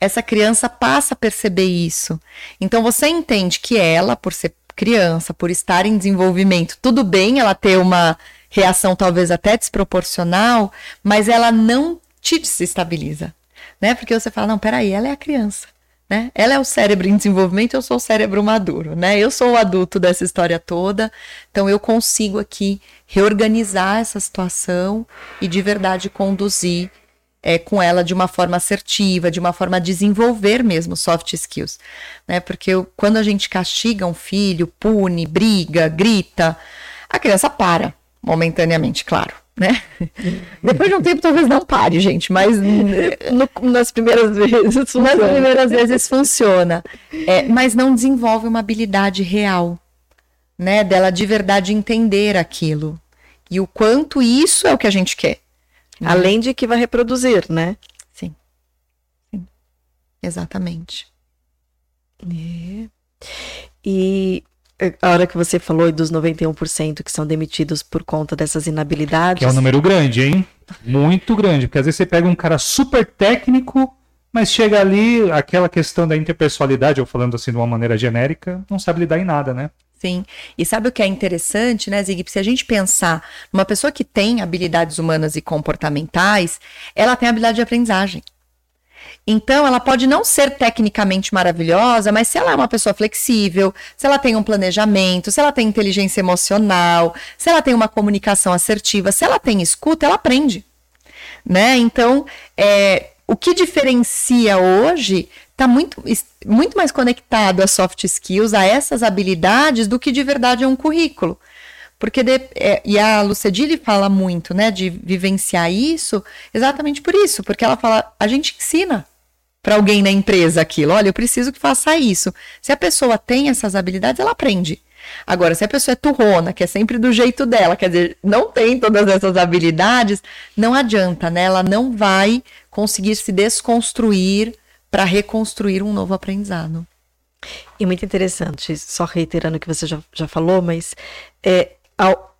essa criança passa a perceber isso. Então você entende que ela, por ser criança, por estar em desenvolvimento, tudo bem ela ter uma reação talvez até desproporcional, mas ela não te desestabiliza, né? Porque você fala, não, peraí, ela é a criança, né? Ela é o cérebro em desenvolvimento, eu sou o cérebro maduro, né? Eu sou o adulto dessa história toda, então eu consigo aqui reorganizar essa situação e de verdade conduzir é, com ela de uma forma assertiva, de uma forma a desenvolver mesmo soft skills, né? Porque eu, quando a gente castiga um filho, pune, briga, grita, a criança para, momentaneamente, claro. Né? Depois de um tempo talvez não pare, gente, mas no, nas primeiras vezes funciona. nas primeiras vezes funciona, é, mas não desenvolve uma habilidade real, né? Dela de verdade entender aquilo e o quanto isso é o que a gente quer, né? além de que vai reproduzir, né? Sim, Sim. exatamente. É. E a hora que você falou dos 91% que são demitidos por conta dessas inabilidades. Que é um número grande, hein? Muito grande. Porque às vezes você pega um cara super técnico, mas chega ali, aquela questão da interpessoalidade, ou falando assim de uma maneira genérica, não sabe lidar em nada, né? Sim. E sabe o que é interessante, né, Zig? Se a gente pensar numa pessoa que tem habilidades humanas e comportamentais, ela tem habilidade de aprendizagem. Então, ela pode não ser tecnicamente maravilhosa, mas se ela é uma pessoa flexível, se ela tem um planejamento, se ela tem inteligência emocional, se ela tem uma comunicação assertiva, se ela tem escuta, ela aprende. Né? Então, é, o que diferencia hoje está muito, muito mais conectado a soft skills, a essas habilidades, do que de verdade é um currículo. Porque, de, é, e a Lucedile fala muito, né, de vivenciar isso, exatamente por isso, porque ela fala, a gente ensina para alguém na empresa aquilo, olha, eu preciso que faça isso. Se a pessoa tem essas habilidades, ela aprende. Agora, se a pessoa é turrona, que é sempre do jeito dela, quer dizer, não tem todas essas habilidades, não adianta, né? Ela não vai conseguir se desconstruir para reconstruir um novo aprendizado. E muito interessante, só reiterando o que você já, já falou, mas é, ao,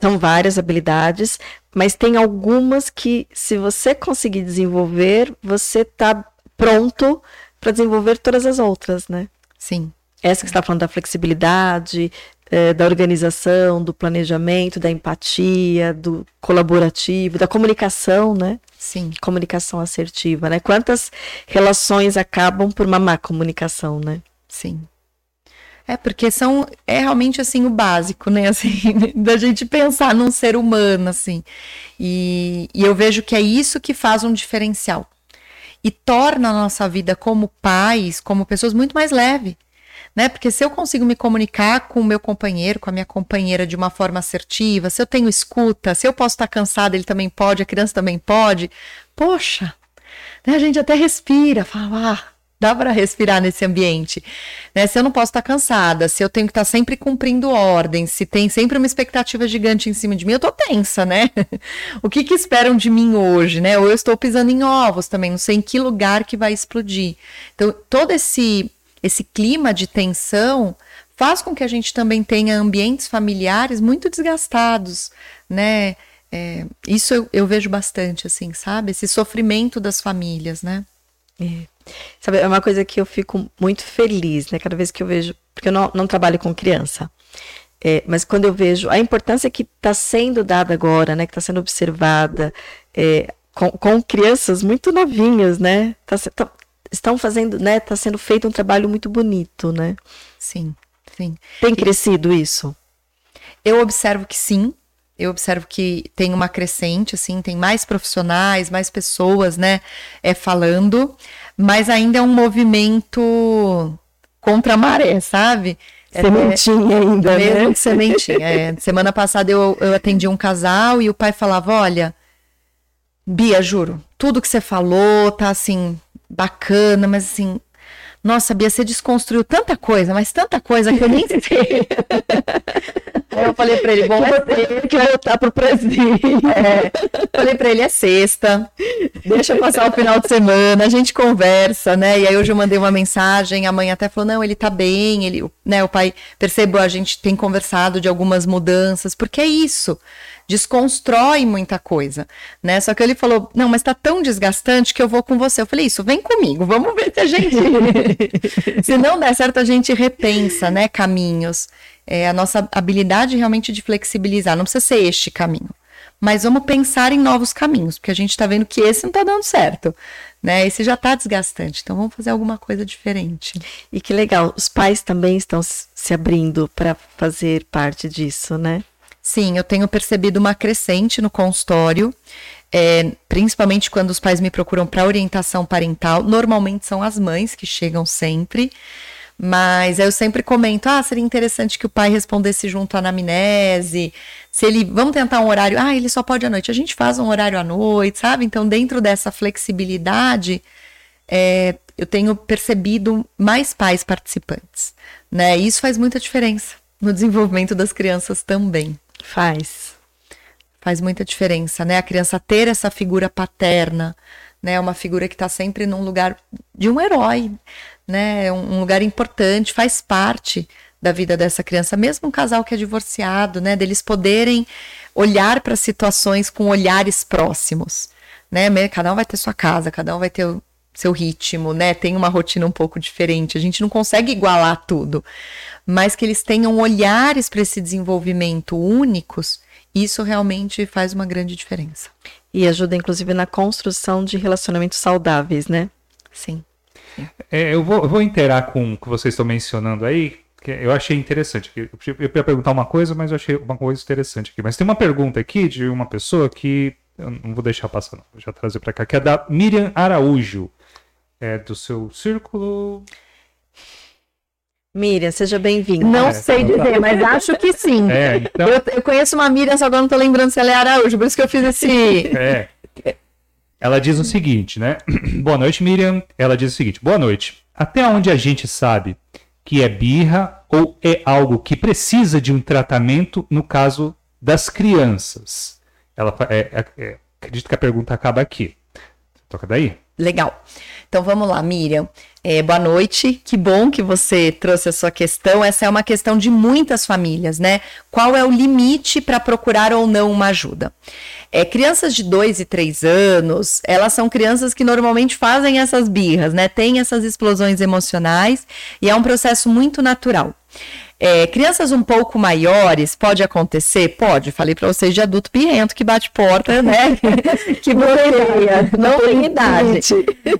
são várias habilidades, mas tem algumas que, se você conseguir desenvolver, você está pronto para desenvolver todas as outras, né? Sim. Essa que está falando da flexibilidade, é, da organização, do planejamento, da empatia, do colaborativo, da comunicação, né? Sim. Comunicação assertiva, né? Quantas relações acabam por uma má comunicação, né? Sim. É, porque são, é realmente, assim, o básico, né, [laughs] assim, da gente pensar num ser humano, assim. E, e eu vejo que é isso que faz um diferencial. E torna a nossa vida como pais, como pessoas, muito mais leve né? Porque se eu consigo me comunicar com o meu companheiro, com a minha companheira de uma forma assertiva, se eu tenho escuta, se eu posso estar cansada, ele também pode, a criança também pode, poxa, né? a gente até respira, fala, ah, dá para respirar nesse ambiente, né? Se eu não posso estar cansada, se eu tenho que estar sempre cumprindo ordens, se tem sempre uma expectativa gigante em cima de mim, eu tô tensa, né? [laughs] o que que esperam de mim hoje, né? Ou eu estou pisando em ovos também, não sei em que lugar que vai explodir. Então, todo esse esse clima de tensão faz com que a gente também tenha ambientes familiares muito desgastados, né? É, isso eu, eu, vejo bastante, assim, sabe? Esse sofrimento das famílias, né? É. Sabe, é uma coisa que eu fico muito feliz, né? Cada vez que eu vejo, porque eu não, não trabalho com criança, é, mas quando eu vejo a importância que está sendo dada agora, né? Que está sendo observada é, com, com, crianças muito novinhas, né? Tá, tá, estão fazendo, né? Está sendo feito um trabalho muito bonito, né? Sim, sim. Tem crescido isso? Eu observo que sim. Eu observo que tem uma crescente, assim, tem mais profissionais, mais pessoas, né, é, falando, mas ainda é um movimento contra a maré, sabe? É, sementinha ainda, mesmo né? sementinha. É. [laughs] Semana passada eu, eu atendi um casal e o pai falava, olha, Bia, juro, tudo que você falou tá assim, bacana, mas assim, nossa, Bia, você desconstruiu tanta coisa, mas tanta coisa que eu nem [laughs] sei. Aí eu falei pra ele, bom, é ter que voltar pro presídio. É, falei pra ele, é sexta, deixa eu passar o final de semana, a gente conversa, né? E aí hoje eu mandei uma mensagem, a mãe até falou, não, ele tá bem, ele, né, o pai, percebeu, a gente tem conversado de algumas mudanças, porque é isso desconstrói muita coisa, né? Só que ele falou: "Não, mas tá tão desgastante que eu vou com você". Eu falei: "Isso, vem comigo. Vamos ver se a gente [laughs] se não der certo a gente repensa, né, caminhos. É a nossa habilidade realmente de flexibilizar, não precisa ser este caminho. Mas vamos pensar em novos caminhos, porque a gente está vendo que esse não está dando certo, né? Esse já está desgastante, então vamos fazer alguma coisa diferente. E que legal, os pais também estão se abrindo para fazer parte disso, né? Sim, eu tenho percebido uma crescente no consultório, é, principalmente quando os pais me procuram para orientação parental. Normalmente são as mães que chegam sempre, mas eu sempre comento: ah, seria interessante que o pai respondesse junto à anamnese. Se ele, vamos tentar um horário, ah, ele só pode à noite. A gente faz um horário à noite, sabe? Então, dentro dessa flexibilidade, é, eu tenho percebido mais pais participantes, né? E isso faz muita diferença no desenvolvimento das crianças também. Faz. Faz muita diferença, né? A criança ter essa figura paterna, né? Uma figura que está sempre num lugar de um herói, né? Um lugar importante, faz parte da vida dessa criança, mesmo um casal que é divorciado, né? Deles poderem olhar para situações com olhares próximos, né? Cada um vai ter sua casa, cada um vai ter seu ritmo, né? Tem uma rotina um pouco diferente. A gente não consegue igualar tudo, mas que eles tenham olhares para esse desenvolvimento únicos, isso realmente faz uma grande diferença. E ajuda, inclusive, na construção de relacionamentos saudáveis, né? Sim. É, eu, vou, eu vou interar com o que vocês estão mencionando aí, que eu achei interessante. Eu ia perguntar uma coisa, mas eu achei uma coisa interessante aqui. Mas tem uma pergunta aqui de uma pessoa que eu não vou deixar passar, não. Vou já trazer para cá, que é da Miriam Araújo. É do seu círculo. Miriam, seja bem-vinda. Não é, sei tá. dizer, mas acho que sim. É, então... eu, eu, conheço uma Miriam, só agora não tô lembrando se ela é Araújo, por isso que eu fiz esse. É. Ela diz o seguinte, né? [clears throat] Boa noite, Miriam. Ela diz o seguinte: Boa noite. Até onde a gente sabe que é birra ou é algo que precisa de um tratamento no caso das crianças? Ela é, é, é, acredito que a pergunta acaba aqui. Toca daí. Legal. Então vamos lá, Miriam. É, boa noite. Que bom que você trouxe a sua questão. Essa é uma questão de muitas famílias, né? Qual é o limite para procurar ou não uma ajuda? É, crianças de 2 e 3 anos, elas são crianças que normalmente fazem essas birras, né? Tem essas explosões emocionais e é um processo muito natural. É, crianças um pouco maiores, pode acontecer? Pode. Falei para vocês de adulto birrento que bate porta, [laughs] né? que bloqueia, não tem idade.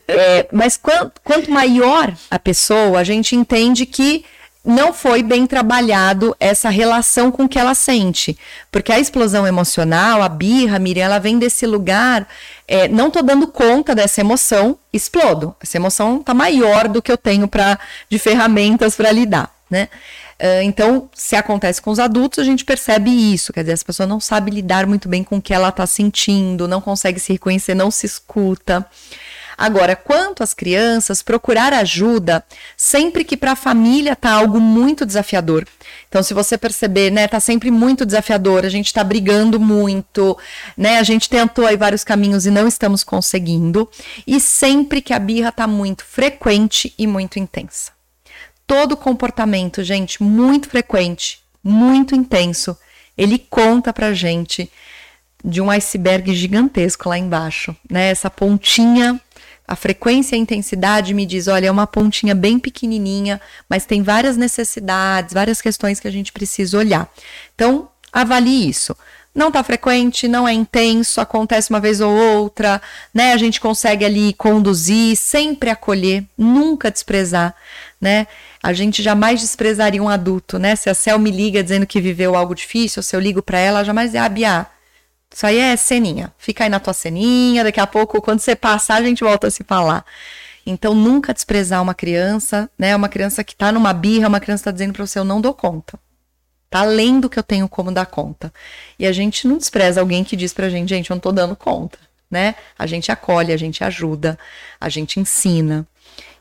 É, mas quanto, quanto maior a pessoa, a gente entende que não foi bem trabalhado essa relação com o que ela sente. Porque a explosão emocional, a birra, Miriam, ela vem desse lugar, é, não tô dando conta dessa emoção, explodo. Essa emoção tá maior do que eu tenho pra, de ferramentas para lidar, né? Uh, então, se acontece com os adultos, a gente percebe isso. Quer dizer, essa pessoa não sabe lidar muito bem com o que ela está sentindo, não consegue se reconhecer, não se escuta. Agora, quanto às crianças, procurar ajuda sempre que para a família tá algo muito desafiador. Então, se você perceber, né, tá sempre muito desafiador, a gente está brigando muito, né, a gente tentou aí vários caminhos e não estamos conseguindo, e sempre que a birra tá muito frequente e muito intensa todo comportamento, gente, muito frequente, muito intenso, ele conta pra gente de um iceberg gigantesco lá embaixo, né? Essa pontinha, a frequência e a intensidade me diz, olha, é uma pontinha bem pequenininha, mas tem várias necessidades, várias questões que a gente precisa olhar. Então, avalie isso não tá frequente, não é intenso, acontece uma vez ou outra, né? A gente consegue ali conduzir, sempre acolher, nunca desprezar, né? A gente jamais desprezaria um adulto, né? Se a Cel me liga dizendo que viveu algo difícil, se eu ligo para ela, jamais é, ah, Bia, isso aí é ceninha. Fica aí na tua ceninha, daqui a pouco, quando você passar, a gente volta a se falar. Então, nunca desprezar uma criança, né? Uma criança que tá numa birra, uma criança tá dizendo para você, eu não dou conta. Tá além do que eu tenho como dar conta. E a gente não despreza alguém que diz pra gente, gente, eu não tô dando conta, né? A gente acolhe, a gente ajuda, a gente ensina.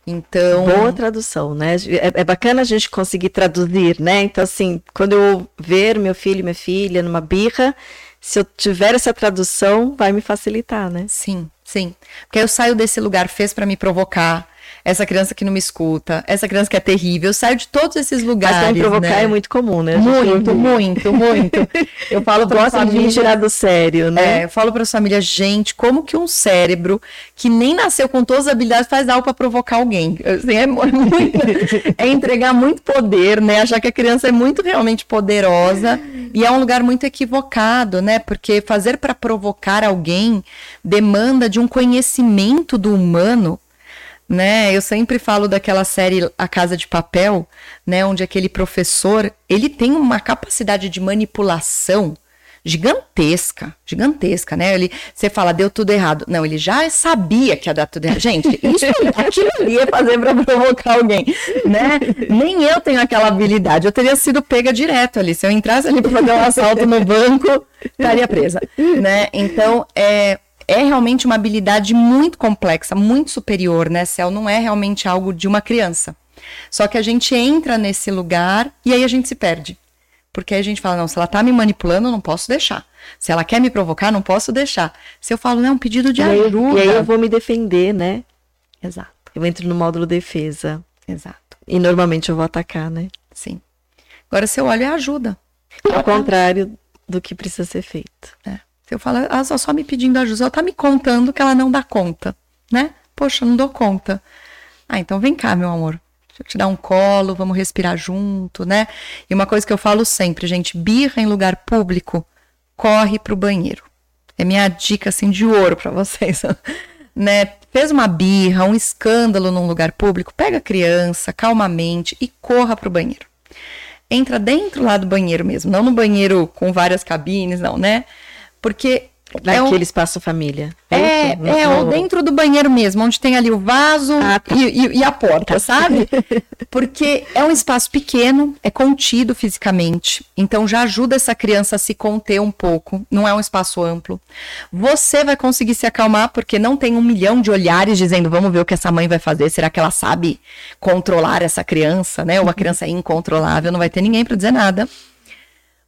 Então. Boa tradução, né? É, é, bacana a gente conseguir traduzir, né? Então, assim, quando eu ver meu filho e minha filha numa birra, se eu tiver essa tradução, vai me facilitar, né? Sim, sim. Porque eu saio desse lugar, fez para me provocar, essa criança que não me escuta, essa criança que é terrível. Eu saio de todos esses lugares. Mas provocar né? é muito comum, né? Muito, muito, muito. [laughs] Eu falo para família tirar do sério, né? É, eu falo para família, gente, como que um cérebro que nem nasceu com todas as habilidades faz algo para provocar alguém? Assim, é, [laughs] muito, é entregar muito poder, né? Achar que a criança é muito realmente poderosa e é um lugar muito equivocado, né? Porque fazer para provocar alguém demanda de um conhecimento do humano né? Eu sempre falo daquela série A Casa de Papel, né, onde aquele professor, ele tem uma capacidade de manipulação gigantesca, gigantesca, né? Ele, você fala, deu tudo errado. Não, ele já sabia que ia dar tudo errado. Gente, isso aquilo ali ia fazer para provocar alguém, né? Nem eu tenho aquela habilidade. Eu teria sido pega direto ali. Se eu entrasse ali para fazer um assalto no banco, estaria presa, né? Então, é, é realmente uma habilidade muito complexa, muito superior, né, Céu? Não é realmente algo de uma criança. Só que a gente entra nesse lugar e aí a gente se perde. Porque aí a gente fala, não, se ela tá me manipulando, eu não posso deixar. Se ela quer me provocar, não posso deixar. Se eu falo, não, é um pedido de e ajuda. Aí, e aí eu vou me defender, né? Exato. Eu entro no módulo defesa. Exato. E normalmente eu vou atacar, né? Sim. Agora, se eu olho, é ajuda. Ao contrário do que precisa ser feito. É. Se eu falo, ela só, só me pedindo ajuda, ela tá me contando que ela não dá conta, né? Poxa, não dou conta. Ah, então vem cá, meu amor. Deixa eu te dar um colo, vamos respirar junto, né? E uma coisa que eu falo sempre, gente, birra em lugar público, corre pro banheiro. É minha dica assim de ouro para vocês, [laughs] né? fez uma birra, um escândalo num lugar público, pega a criança calmamente e corra para o banheiro. Entra dentro lá do banheiro mesmo, não no banheiro com várias cabines, não, né? Porque Naquele é um... espaço família. É, é, é ou dentro do banheiro mesmo, onde tem ali o vaso ah, tá. e, e, e, a porta, sabe? [laughs] Porque é um espaço pequeno, é contido fisicamente. Então já ajuda essa criança a se conter um pouco. Não é um espaço amplo. Você vai conseguir se acalmar, porque não tem um milhão de olhares dizendo, vamos ver o que essa mãe vai fazer. Será que ela sabe controlar essa criança, né? Ou a criança é incontrolável, não vai ter ninguém para dizer nada.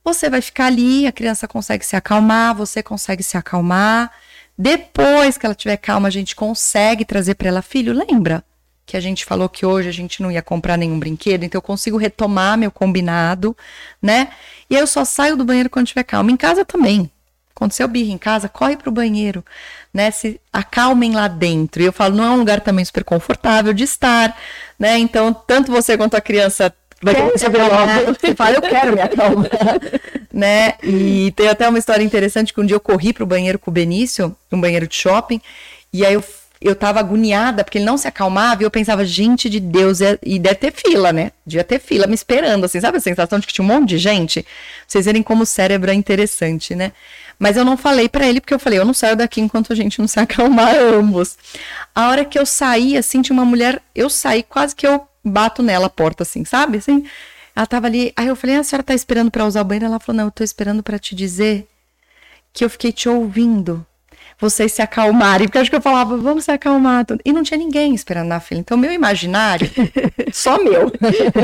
Você vai ficar ali, a criança consegue se acalmar, você consegue se acalmar. Depois que ela tiver calma, a gente consegue trazer para ela, filho, lembra que a gente falou que hoje a gente não ia comprar nenhum brinquedo, então eu consigo retomar meu combinado, né? E eu só saio do banheiro quando tiver calma. Em casa também. Aconteceu birra em casa, corre pro banheiro, né? Se acalmem lá dentro. E eu falo, não é um lugar também super confortável de estar, né? Então, tanto você quanto a criança vai quer saber logo. Você fala, eu quero me acalmar. [laughs] né? E tem até uma história interessante que um dia eu corri pro banheiro com o Benício, um banheiro de shopping, e aí eu eu tava agoniada, porque ele não se acalmava, e eu pensava, gente de Deus, e deve ter fila, né? Devia ter fila me esperando, assim, sabe a sensação de que tinha um monte de gente? Vocês verem como o cérebro é interessante, né? Mas eu não falei para ele, porque eu falei, eu não saio daqui enquanto a gente não se acalmar ambos. A hora que eu saí, assim, tinha uma mulher, eu saí, quase que eu bato nela a porta, assim, sabe? Assim, ela tava ali. Aí eu falei, ah, a senhora tá esperando para usar o banheiro? Ela falou, não, eu tô esperando para te dizer que eu fiquei te ouvindo. Vocês se acalmarem, porque acho que eu falava, vamos se acalmar. E não tinha ninguém esperando na fila. Então, meu imaginário, [laughs] só meu,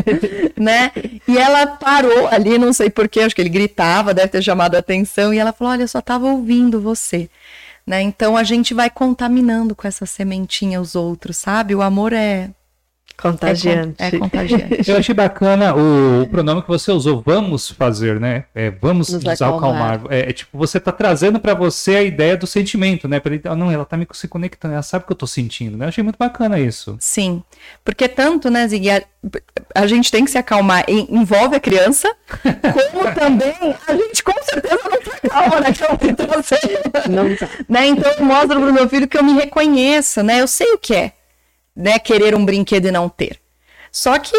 [laughs] né? E ela parou ali, não sei porquê, acho que ele gritava, deve ter chamado a atenção, e ela falou: Olha, eu só tava ouvindo você. Né? Então a gente vai contaminando com essa sementinha os outros, sabe? O amor é Contagiante. É, é contagiante. [laughs] Eu achei bacana o, o, pronome que você usou, vamos fazer, né? É, vamos nos, nos acalmar. acalmar. É, é, tipo, você tá trazendo para você a ideia do sentimento, né? Pra ele, ah, não, ela tá me se conectando, ela sabe o que eu tô sentindo, né? Eu achei muito bacana isso. Sim. Porque tanto, né, Zig, a, a gente tem que se acalmar, envolve a criança, [laughs] como também a gente com certeza não se acalma, né? Que eu não tá. né? Então eu mostro pro meu filho que eu me reconheço, né? Eu sei o que é né, querer um brinquedo e não ter. Só que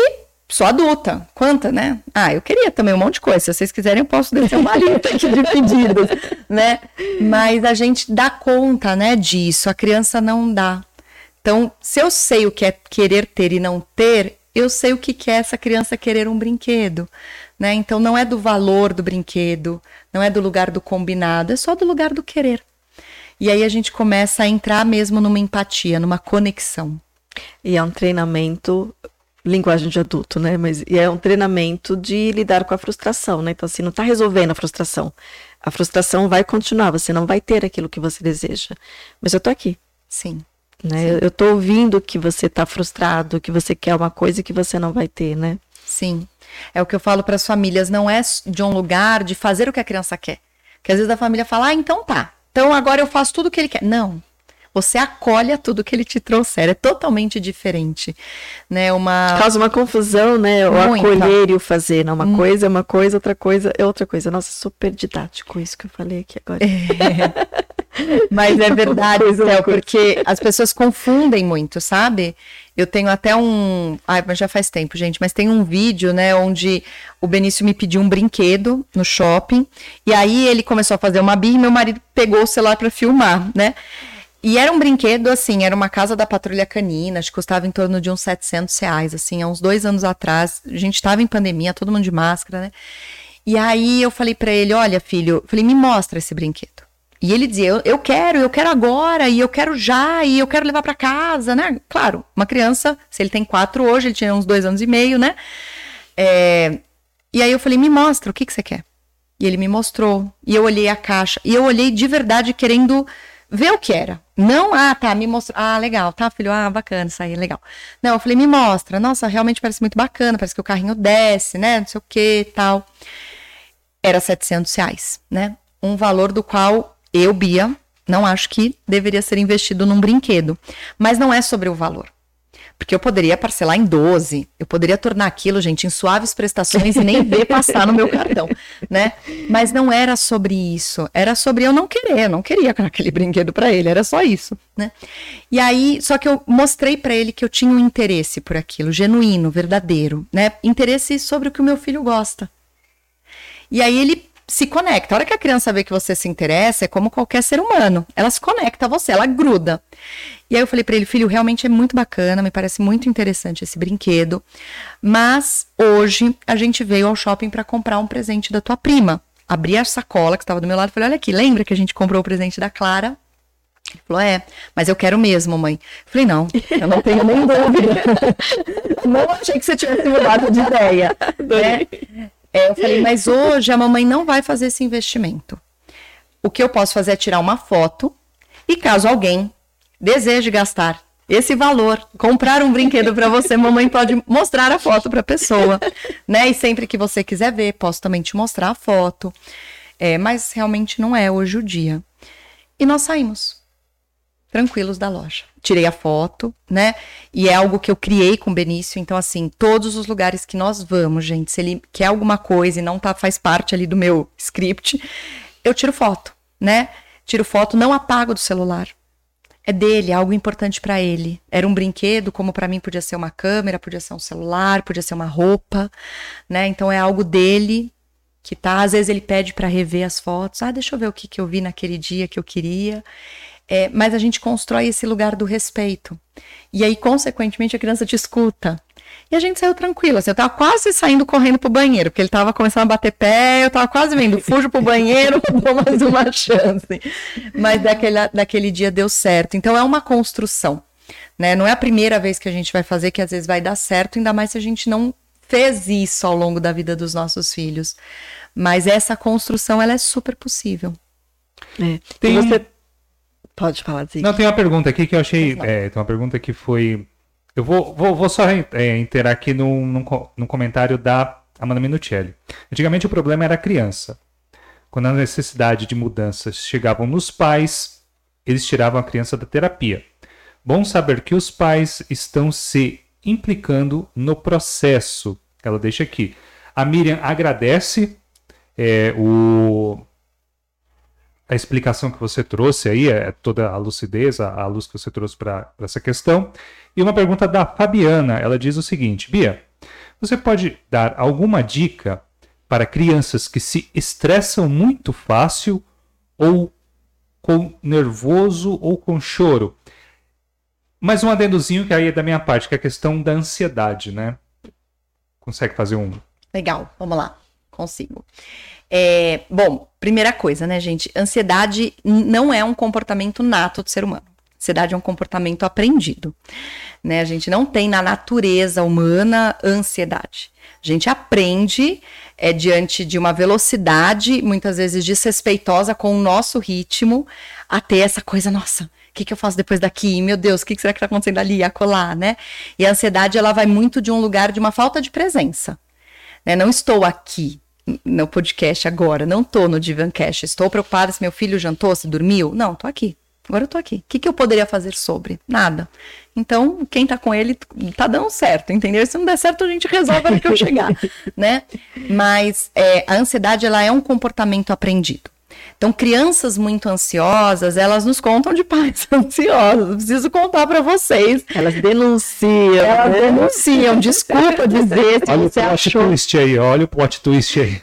sou adulta. Quanta, né? Ah, eu queria também um monte de coisa. Se vocês quiserem, eu posso descer uma [laughs] lista aqui de pedidos, né? Mas a gente dá conta, né, disso. A criança não dá. Então, se eu sei o que é querer ter e não ter, eu sei o que é essa criança querer um brinquedo, né? Então, não é do valor do brinquedo, não é do lugar do combinado, é só do lugar do querer. E aí a gente começa a entrar mesmo numa empatia, numa conexão. E é um treinamento, linguagem de adulto, né? Mas e é um treinamento de lidar com a frustração, né? Então, assim, não está resolvendo a frustração. A frustração vai continuar, você não vai ter aquilo que você deseja. Mas eu tô aqui. Sim. Né? Sim. Eu, tô ouvindo que você tá frustrado, que você quer uma coisa que você não vai ter, né? Sim. É o que eu falo para as famílias, não é de um lugar de fazer o que a criança quer. Que às vezes a família fala: "Ah, então tá. Então agora eu faço tudo o que ele quer". Não. Você acolhe tudo que ele te trouxer. É totalmente diferente. Né? Uma... Causa uma confusão, né? O Muita. acolher e o fazer. Né? Uma hum. coisa é uma coisa, outra coisa é outra coisa. Nossa, super didático isso que eu falei aqui agora. É. [laughs] Mas é verdade, Céu, porque as pessoas confundem muito, sabe? Eu tenho até um. Ai, mas já faz tempo, gente. Mas tem um vídeo, né, onde o Benício me pediu um brinquedo no shopping. E aí ele começou a fazer uma birra e meu marido pegou o celular para filmar, né? E era um brinquedo, assim, era uma casa da patrulha canina, acho que custava em torno de uns 700 reais, assim, há uns dois anos atrás. A gente estava em pandemia, todo mundo de máscara, né? E aí eu falei para ele: olha, filho, falei, me mostra esse brinquedo. E ele dizia: eu, eu quero, eu quero agora, e eu quero já, e eu quero levar para casa, né? Claro, uma criança, se ele tem quatro hoje, ele tinha uns dois anos e meio, né? É... E aí eu falei: me mostra, o que, que você quer? E ele me mostrou. E eu olhei a caixa. E eu olhei de verdade querendo ver o que era. Não, ah, tá, me mostra. Ah, legal, tá, filho, ah, bacana, isso aí, legal. Não, eu falei, me mostra. Nossa, realmente parece muito bacana, parece que o carrinho desce, né, não sei o que tal. Era 700 reais, né? Um valor do qual eu, Bia, não acho que deveria ser investido num brinquedo. Mas não é sobre o valor. Porque eu poderia parcelar em 12, eu poderia tornar aquilo, gente, em suaves prestações e nem ver [laughs] passar no meu cartão, né? Mas não era sobre isso, era sobre eu não querer, eu não queria [laughs] aquele brinquedo para ele, era só isso, né? E aí, só que eu mostrei para ele que eu tinha um interesse por aquilo, genuíno, verdadeiro, né? Interesse sobre o que o meu filho gosta. E aí ele se conecta. A hora que a criança vê que você se interessa, é como qualquer ser humano. Ela se conecta a você, ela gruda. E aí eu falei para ele, filho, realmente é muito bacana, me parece muito interessante esse brinquedo. Mas hoje a gente veio ao shopping para comprar um presente da tua prima. Abri a sacola que estava do meu lado e falei: olha aqui, lembra que a gente comprou o presente da Clara? Ele falou: É, mas eu quero mesmo, mãe. Eu falei: Não, eu não tenho nem dúvida. [laughs] não achei que você tivesse mudado de ideia. Né? É, eu falei: Mas hoje a mamãe não vai fazer esse investimento. O que eu posso fazer é tirar uma foto e caso alguém deseje gastar esse valor, comprar um brinquedo para você, mamãe pode mostrar a foto para a pessoa, né? E sempre que você quiser ver, posso também te mostrar a foto. É, mas realmente não é hoje o dia. E nós saímos tranquilos da loja. Tirei a foto, né? E é algo que eu criei com o Benício. Então, assim, todos os lugares que nós vamos, gente, se ele quer alguma coisa e não tá, faz parte ali do meu script, eu tiro foto, né? Tiro foto, não apago do celular é dele, é algo importante para ele. Era um brinquedo, como para mim podia ser uma câmera, podia ser um celular, podia ser uma roupa, né? Então é algo dele que tá. Às vezes ele pede para rever as fotos. Ah, deixa eu ver o que, que eu vi naquele dia que eu queria. É, mas a gente constrói esse lugar do respeito. E aí, consequentemente, a criança te escuta. E a gente saiu tranquilo, assim, eu tava quase saindo correndo pro banheiro, porque ele tava começando a bater pé, eu tava quase vendo, fujo pro banheiro, [laughs] dou mais uma chance. Mas daquele, daquele dia deu certo. Então é uma construção, né? Não é a primeira vez que a gente vai fazer que às vezes vai dar certo, ainda mais se a gente não fez isso ao longo da vida dos nossos filhos. Mas essa construção, ela é super possível. É. Tem... Você... Pode falar, Zico. Não, tem uma pergunta aqui que eu achei. É, tem uma pergunta que foi eu vou, vou, vou só é, interar aqui num, num, num comentário da Amanda Minuccelli. Antigamente o problema era a criança. Quando a necessidade de mudanças chegavam nos pais, eles tiravam a criança da terapia. Bom saber que os pais estão se implicando no processo. Ela deixa aqui. A Miriam agradece é, o, a explicação que você trouxe aí, é toda a lucidez, a, a luz que você trouxe para essa questão. E uma pergunta da Fabiana, ela diz o seguinte: Bia, você pode dar alguma dica para crianças que se estressam muito fácil ou com nervoso ou com choro? Mais um adendozinho que aí é da minha parte, que é a questão da ansiedade, né? Consegue fazer um? Legal, vamos lá, consigo. É, bom, primeira coisa, né, gente? Ansiedade não é um comportamento nato do ser humano. Ansiedade é um comportamento aprendido. Né? A gente não tem na natureza humana ansiedade. A gente aprende é, diante de uma velocidade, muitas vezes desrespeitosa com o nosso ritmo, a ter essa coisa, nossa, o que, que eu faço depois daqui? Meu Deus, o que, que será que está acontecendo ali, acolá, né? E a ansiedade, ela vai muito de um lugar de uma falta de presença. Né? Não estou aqui, no podcast agora, não tô no Divancast, estou preocupada se meu filho jantou, se dormiu. Não, tô aqui. Agora eu tô aqui. O que, que eu poderia fazer sobre? Nada. Então, quem tá com ele tá dando certo, entendeu? Se não der certo, a gente resolve na que eu chegar, [laughs] né? Mas é, a ansiedade, ela é um comportamento aprendido. Então, crianças muito ansiosas, elas nos contam de pais [laughs] ansiosos. Preciso contar para vocês. Elas denunciam. Elas né? denunciam. Desculpa dizer se olha você o plot achou... twist aí, olha o plot twist aí.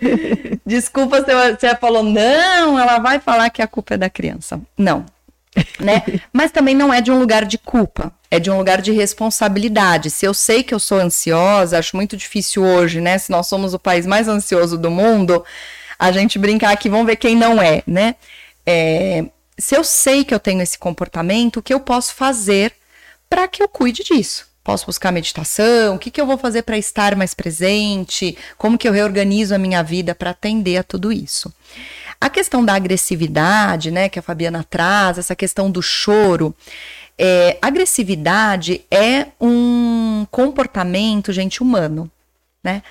[laughs] Desculpa se você falou, não, ela vai falar que a culpa é da criança. Não. Né? Mas também não é de um lugar de culpa, é de um lugar de responsabilidade. Se eu sei que eu sou ansiosa, acho muito difícil hoje, né? Se nós somos o país mais ansioso do mundo, a gente brincar aqui, vamos ver quem não é, né? É, se eu sei que eu tenho esse comportamento, o que eu posso fazer para que eu cuide disso? Posso buscar meditação? O que, que eu vou fazer para estar mais presente? Como que eu reorganizo a minha vida para atender a tudo isso? A questão da agressividade, né, que a Fabiana traz, essa questão do choro, é, agressividade é um comportamento, gente, humano, né?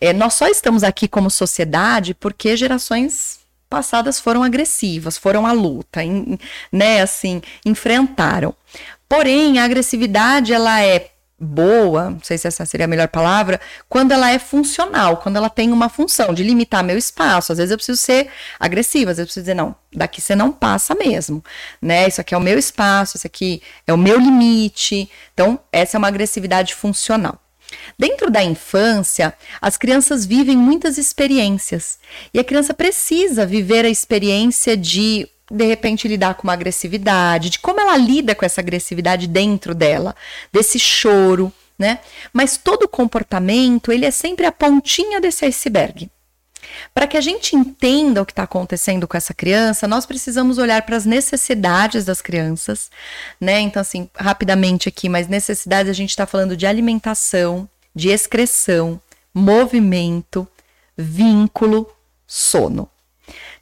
É, nós só estamos aqui como sociedade porque gerações passadas foram agressivas, foram à luta, né, assim, enfrentaram. Porém, a agressividade ela é boa, não sei se essa seria a melhor palavra, quando ela é funcional, quando ela tem uma função de limitar meu espaço. Às vezes eu preciso ser agressiva, às vezes eu preciso dizer, não, daqui você não passa mesmo, né? Isso aqui é o meu espaço, isso aqui é o meu limite. Então, essa é uma agressividade funcional. Dentro da infância, as crianças vivem muitas experiências e a criança precisa viver a experiência de de repente lidar com uma agressividade, de como ela lida com essa agressividade dentro dela, desse choro, né? Mas todo comportamento, ele é sempre a pontinha desse iceberg. Para que a gente entenda o que está acontecendo com essa criança, nós precisamos olhar para as necessidades das crianças, né? Então, assim, rapidamente aqui, mas necessidades a gente está falando de alimentação, de excreção, movimento, vínculo, sono.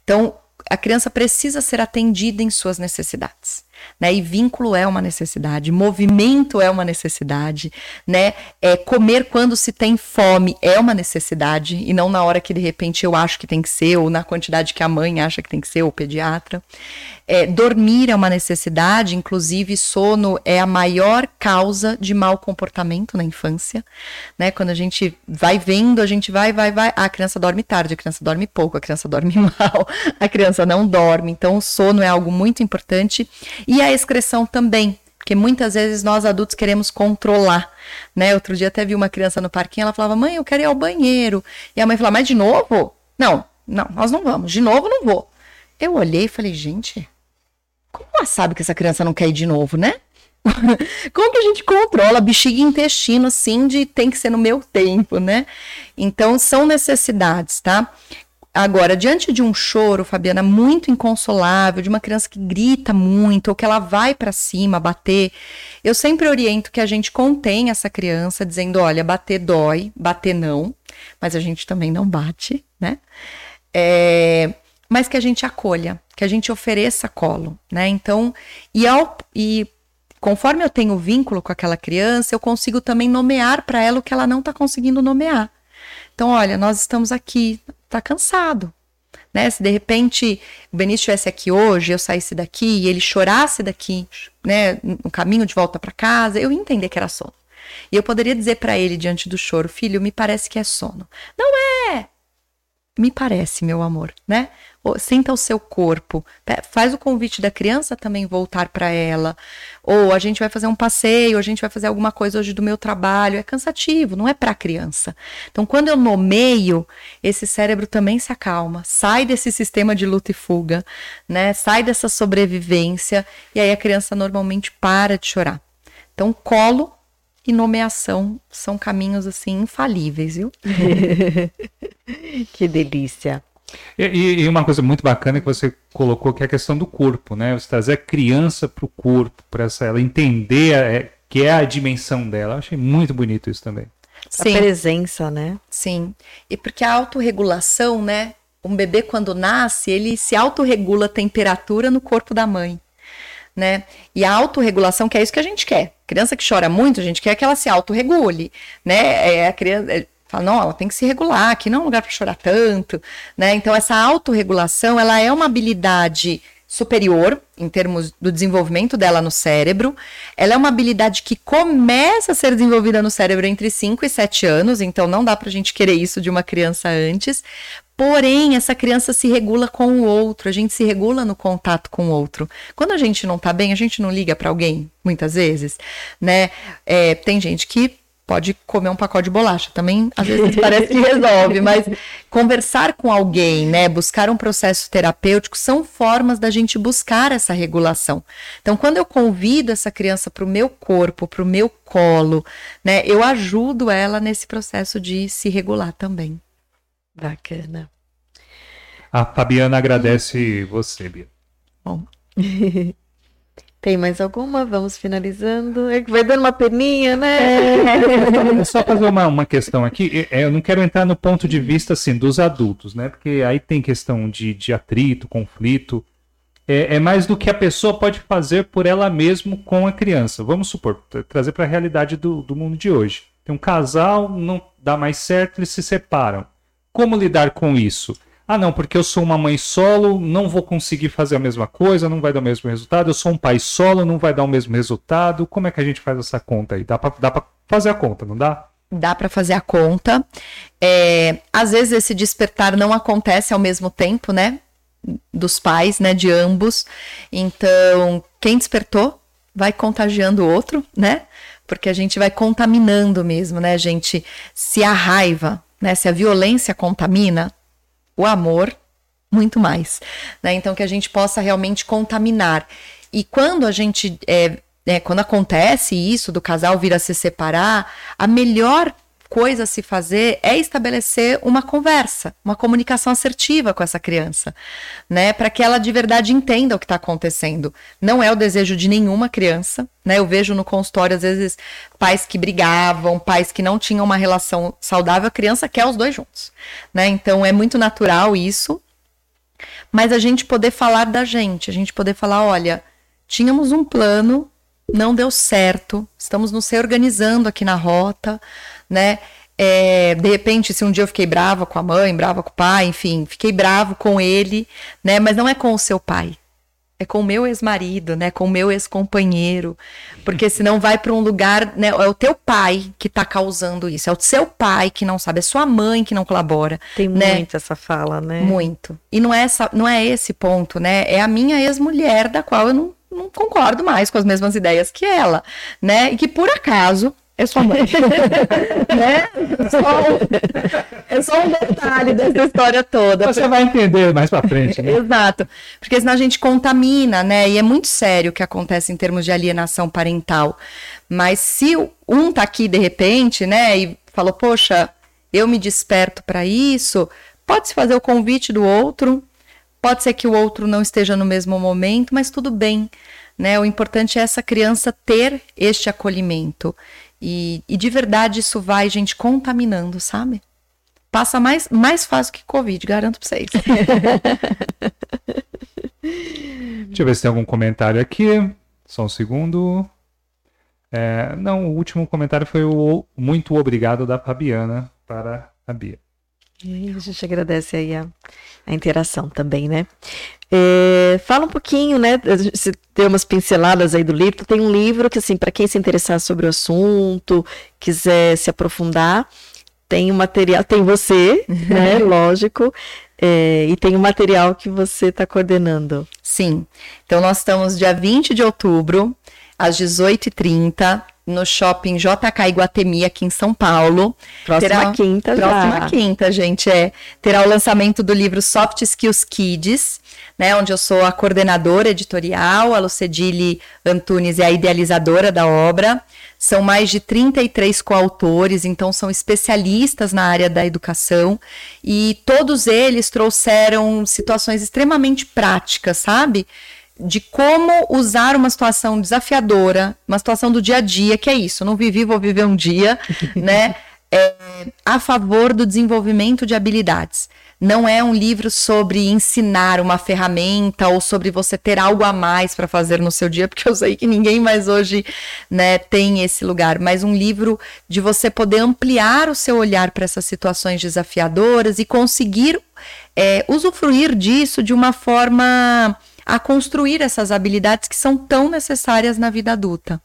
Então, a criança precisa ser atendida em suas necessidades. Né? E vínculo é uma necessidade, movimento é uma necessidade, né? É, comer quando se tem fome é uma necessidade, e não na hora que de repente eu acho que tem que ser, ou na quantidade que a mãe acha que tem que ser, ou o pediatra. É, dormir é uma necessidade, inclusive sono é a maior causa de mau comportamento na infância, né? Quando a gente vai vendo, a gente vai, vai, vai, ah, a criança dorme tarde, a criança dorme pouco, a criança dorme [laughs] mal, a criança não dorme. Então, o sono é algo muito importante e a excreção também. Porque muitas vezes nós adultos queremos controlar, né? Outro dia até vi uma criança no parquinho, ela falava, mãe, eu quero ir ao banheiro. E a mãe falava, mas de novo? Não, não, nós não vamos, de novo não vou. Eu olhei e falei, gente, como ela sabe que essa criança não quer ir de novo, né? [laughs] Como que a gente controla bexiga e intestino assim de tem que ser no meu tempo, né? Então são necessidades, tá? Agora, diante de um choro, Fabiana, muito inconsolável, de uma criança que grita muito ou que ela vai para cima bater, eu sempre oriento que a gente contém essa criança, dizendo: olha, bater dói, bater não, mas a gente também não bate, né? É, mas que a gente acolha, que a gente ofereça colo, né? Então, e, ao, e conforme eu tenho vínculo com aquela criança, eu consigo também nomear para ela o que ela não está conseguindo nomear. Então, olha, nós estamos aqui, tá cansado. Né? Se de repente o Benício estivesse aqui hoje, eu saísse daqui e ele chorasse daqui, né, no caminho de volta para casa, eu ia entender que era sono. E eu poderia dizer para ele diante do choro, filho, me parece que é sono. Não é! Me parece, meu amor, né? Sinta o seu corpo. Faz o convite da criança também voltar para ela. Ou a gente vai fazer um passeio, a gente vai fazer alguma coisa hoje do meu trabalho. É cansativo, não é para a criança. Então, quando eu nomeio, esse cérebro também se acalma, sai desse sistema de luta e fuga, né? Sai dessa sobrevivência e aí a criança normalmente para de chorar. Então, colo e nomeação são caminhos assim infalíveis, viu? [laughs] que delícia. E, e, uma coisa muito bacana que você colocou que é a questão do corpo, né? Você trazer a criança para o corpo, para ela entender a, é, que é a dimensão dela. Eu achei muito bonito isso também. Sim. A presença, né? Sim. E porque a autorregulação, né? Um bebê quando nasce, ele se autorregula a temperatura no corpo da mãe. Né? E a autorregulação, que é isso que a gente quer. Criança que chora muito, a gente quer que ela se autorregule, né? É a criança, é, Fala, não, ela tem que se regular, aqui não é um lugar para chorar tanto, né? Então, essa autorregulação, ela é uma habilidade superior em termos do desenvolvimento dela no cérebro. Ela é uma habilidade que começa a ser desenvolvida no cérebro entre 5 e 7 anos, então não dá para a gente querer isso de uma criança antes. Porém, essa criança se regula com o outro, a gente se regula no contato com o outro. Quando a gente não tá bem, a gente não liga para alguém, muitas vezes, né? É, tem gente que pode comer um pacote de bolacha. Também, às vezes, [laughs] parece que resolve, mas conversar com alguém, né, buscar um processo terapêutico são formas da gente buscar essa regulação. Então, quando eu convido essa criança para o meu corpo, para o meu colo, né, eu ajudo ela nesse processo de se regular também. Bacana. A Fabiana agradece você, Bia. Bom. [laughs] Tem mais alguma? Vamos finalizando. É que vai dando uma peninha, né? É, só fazer uma, uma questão aqui. É, eu não quero entrar no ponto de vista assim dos adultos, né? Porque aí tem questão de, de atrito, conflito. É, é mais do que a pessoa pode fazer por ela mesma com a criança. Vamos supor, trazer para a realidade do, do mundo de hoje. Tem um casal, não dá mais certo, eles se separam. Como lidar com isso? Ah, não, porque eu sou uma mãe solo, não vou conseguir fazer a mesma coisa, não vai dar o mesmo resultado. Eu sou um pai solo, não vai dar o mesmo resultado. Como é que a gente faz essa conta aí? Dá pra fazer a conta, não dá? Dá para fazer a conta. É, às vezes esse despertar não acontece ao mesmo tempo, né? Dos pais, né? De ambos. Então, quem despertou vai contagiando o outro, né? Porque a gente vai contaminando mesmo, né, gente? Se a raiva, né? Se a violência contamina, o amor, muito mais. Né? Então, que a gente possa realmente contaminar. E quando a gente. É, é, quando acontece isso do casal vir a se separar, a melhor coisa a se fazer é estabelecer uma conversa, uma comunicação assertiva com essa criança, né, para que ela de verdade entenda o que está acontecendo. Não é o desejo de nenhuma criança, né? Eu vejo no consultório às vezes pais que brigavam, pais que não tinham uma relação saudável, a criança quer os dois juntos, né? Então é muito natural isso. Mas a gente poder falar da gente, a gente poder falar, olha, tínhamos um plano, não deu certo, estamos nos reorganizando aqui na rota, né? É, de repente, se um dia eu fiquei brava com a mãe, brava com o pai, enfim, fiquei bravo com ele, né? Mas não é com o seu pai, é com o meu ex-marido, né? Com o meu ex-companheiro, porque senão vai para um lugar, né? É o teu pai que está causando isso, é o seu pai que não sabe, é sua mãe que não colabora. Tem né? muito essa fala, né? Muito. E não é essa, não é esse ponto, né? É a minha ex-mulher da qual eu não, não concordo mais com as mesmas ideias que ela, né? E que por acaso é sua mãe. [laughs] né? Só, é só um detalhe dessa história toda. Você vai entender mais pra frente, né? Exato. Porque senão a gente contamina, né? E é muito sério o que acontece em termos de alienação parental. Mas se um tá aqui de repente, né, e falou, poxa, eu me desperto para isso, pode-se fazer o convite do outro, pode ser que o outro não esteja no mesmo momento, mas tudo bem. Né? O importante é essa criança ter este acolhimento. E, e de verdade isso vai, gente, contaminando, sabe? Passa mais, mais fácil que Covid, garanto pra vocês. [laughs] Deixa eu ver se tem algum comentário aqui. Só um segundo. É, não, o último comentário foi o muito obrigado da Fabiana para a Bia. E a gente agradece aí a, a interação também, né? É, fala um pouquinho, né? Se tem umas pinceladas aí do livro. Tem um livro que, assim, para quem se interessar sobre o assunto, quiser se aprofundar, tem o um material, tem você, [laughs] né? Lógico. É, e tem o um material que você está coordenando. Sim. Então, nós estamos dia 20 de outubro, às 18h30 no shopping JK Iguatemi, aqui em São Paulo. Próxima terá, quinta já. Próxima quinta, gente, é. Terá o lançamento do livro Soft Skills Kids, né, onde eu sou a coordenadora editorial, a Lucedile Antunes é a idealizadora da obra. São mais de 33 coautores, então são especialistas na área da educação e todos eles trouxeram situações extremamente práticas, sabe? De como usar uma situação desafiadora, uma situação do dia a dia, que é isso, não vivi, vou viver um dia, [laughs] né? É, a favor do desenvolvimento de habilidades. Não é um livro sobre ensinar uma ferramenta ou sobre você ter algo a mais para fazer no seu dia, porque eu sei que ninguém mais hoje né, tem esse lugar, mas um livro de você poder ampliar o seu olhar para essas situações desafiadoras e conseguir é, usufruir disso de uma forma a construir essas habilidades que são tão necessárias na vida adulta.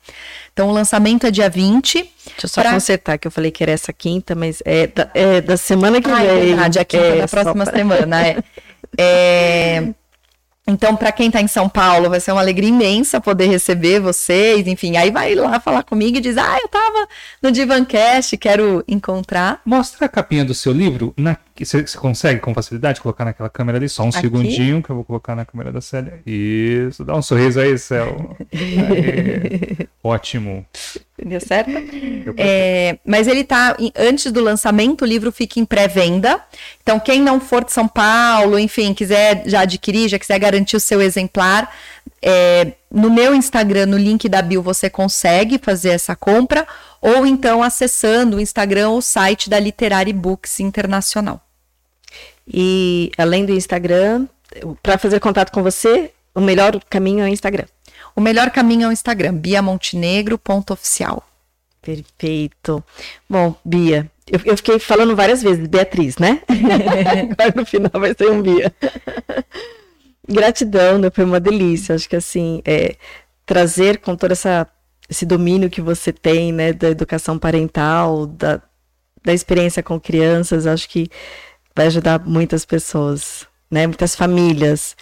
Então, o lançamento é dia 20. Deixa eu só pra... consertar que eu falei que era essa quinta, mas é da, é da semana que ah, vem. É verdade, a quinta é, da próxima pra... semana. É. [laughs] é... Então, para quem está em São Paulo, vai ser uma alegria imensa poder receber vocês. Enfim, aí vai lá falar comigo e diz: Ah, eu estava no Divancast, quero encontrar. Mostra a capinha do seu livro. Na... Você, você consegue com facilidade colocar naquela câmera ali? Só um Aqui? segundinho que eu vou colocar na câmera da Célia. Isso, dá um sorriso aí, Céu. [laughs] Ótimo. Deu certo? É, mas ele tá. Antes do lançamento, o livro fica em pré-venda. Então, quem não for de São Paulo, enfim, quiser já adquirir, já quiser garantir o seu exemplar, é, no meu Instagram, no link da Bio, você consegue fazer essa compra, ou então acessando o Instagram ou o site da Literary Books Internacional. E além do Instagram, para fazer contato com você, o melhor caminho é o Instagram. O melhor caminho é o Instagram, biamontenegro.oficial. Perfeito. Bom, Bia, Eu, eu, fiquei falando várias vezes, Beatriz, né? [laughs] Agora no final vai ser um Bia. Gratidão, né? Foi uma delícia. Acho que assim, é, trazer com todo essa, esse domínio que você tem, né, da educação parental, da, da experiência com crianças, acho que vai ajudar muitas pessoas, né? Muitas famílias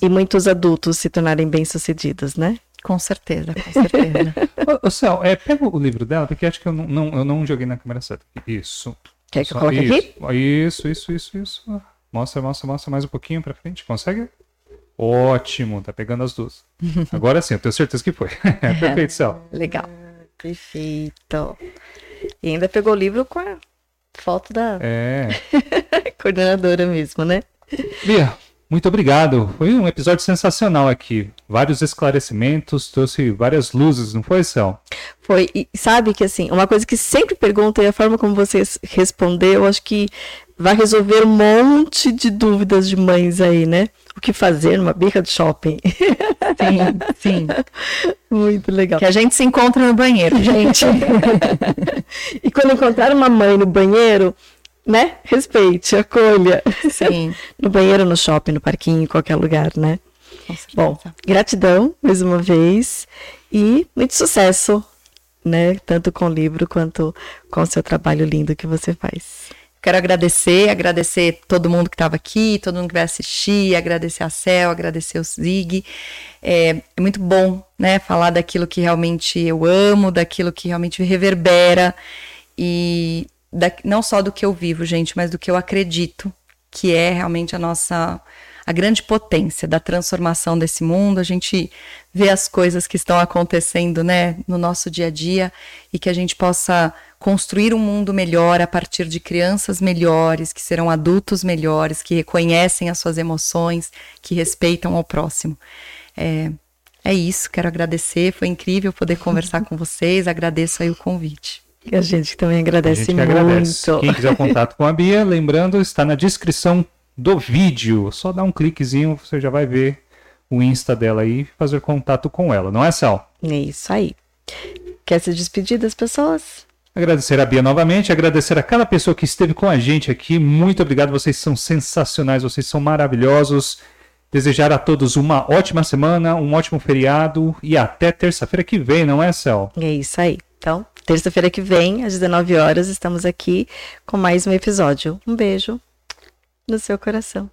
e muitos adultos se tornarem bem-sucedidos, né? Com certeza, com certeza. [laughs] ô, ô Céu, é, pega o livro dela, porque acho que eu não, não, eu não joguei na câmera certa. Isso. Quer que eu coloque isso, aqui? Isso, isso, isso, isso. Mostra, mostra, mostra mais um pouquinho pra frente. Consegue? Ótimo, tá pegando as duas. [laughs] Agora sim, eu tenho certeza que foi. [laughs] Perfeito, Céu. Legal. Perfeito. E ainda pegou o livro com a foto da é. [laughs] coordenadora mesmo, né? Bia, muito obrigado. Foi um episódio sensacional aqui. Vários esclarecimentos, trouxe várias luzes, não foi, Céu? Foi. E sabe que, assim, uma coisa que sempre pergunto e a forma como você respondeu, acho que vai resolver um monte de dúvidas de mães aí, né? O que fazer numa birra de shopping. [laughs] Sim, sim. Muito legal. Que a gente se encontra no banheiro, gente. [laughs] e quando encontrar uma mãe no banheiro, né? Respeite, acolha. Sim. no banheiro, no shopping, no parquinho, em qualquer lugar, né? Bom, gratidão mais uma vez e muito sucesso, né? Tanto com o livro quanto com o seu trabalho lindo que você faz. Quero agradecer, agradecer todo mundo que estava aqui, todo mundo que vai assistir, agradecer a Cel, agradecer o Zig. É, é, muito bom, né, falar daquilo que realmente eu amo, daquilo que realmente reverbera e da, não só do que eu vivo, gente, mas do que eu acredito que é realmente a nossa a grande potência da transformação desse mundo. A gente vê as coisas que estão acontecendo, né, no nosso dia a dia e que a gente possa construir um mundo melhor a partir de crianças melhores, que serão adultos melhores, que reconhecem as suas emoções, que respeitam ao próximo. É, é isso, quero agradecer, foi incrível poder conversar com vocês, agradeço aí o convite. E a gente também agradece gente muito. Agradece. Quem quiser contato com a Bia, lembrando, está na descrição do vídeo. Só dá um cliquezinho, você já vai ver o Insta dela aí e fazer contato com ela, não é, Sal? É isso aí. Quer se despedir das pessoas? Agradecer a Bia novamente, agradecer a cada pessoa que esteve com a gente aqui. Muito obrigado, vocês são sensacionais, vocês são maravilhosos. Desejar a todos uma ótima semana, um ótimo feriado e até terça-feira que vem, não é, Cel? É isso aí. Então, terça-feira que vem, às 19 horas, estamos aqui com mais um episódio. Um beijo no seu coração.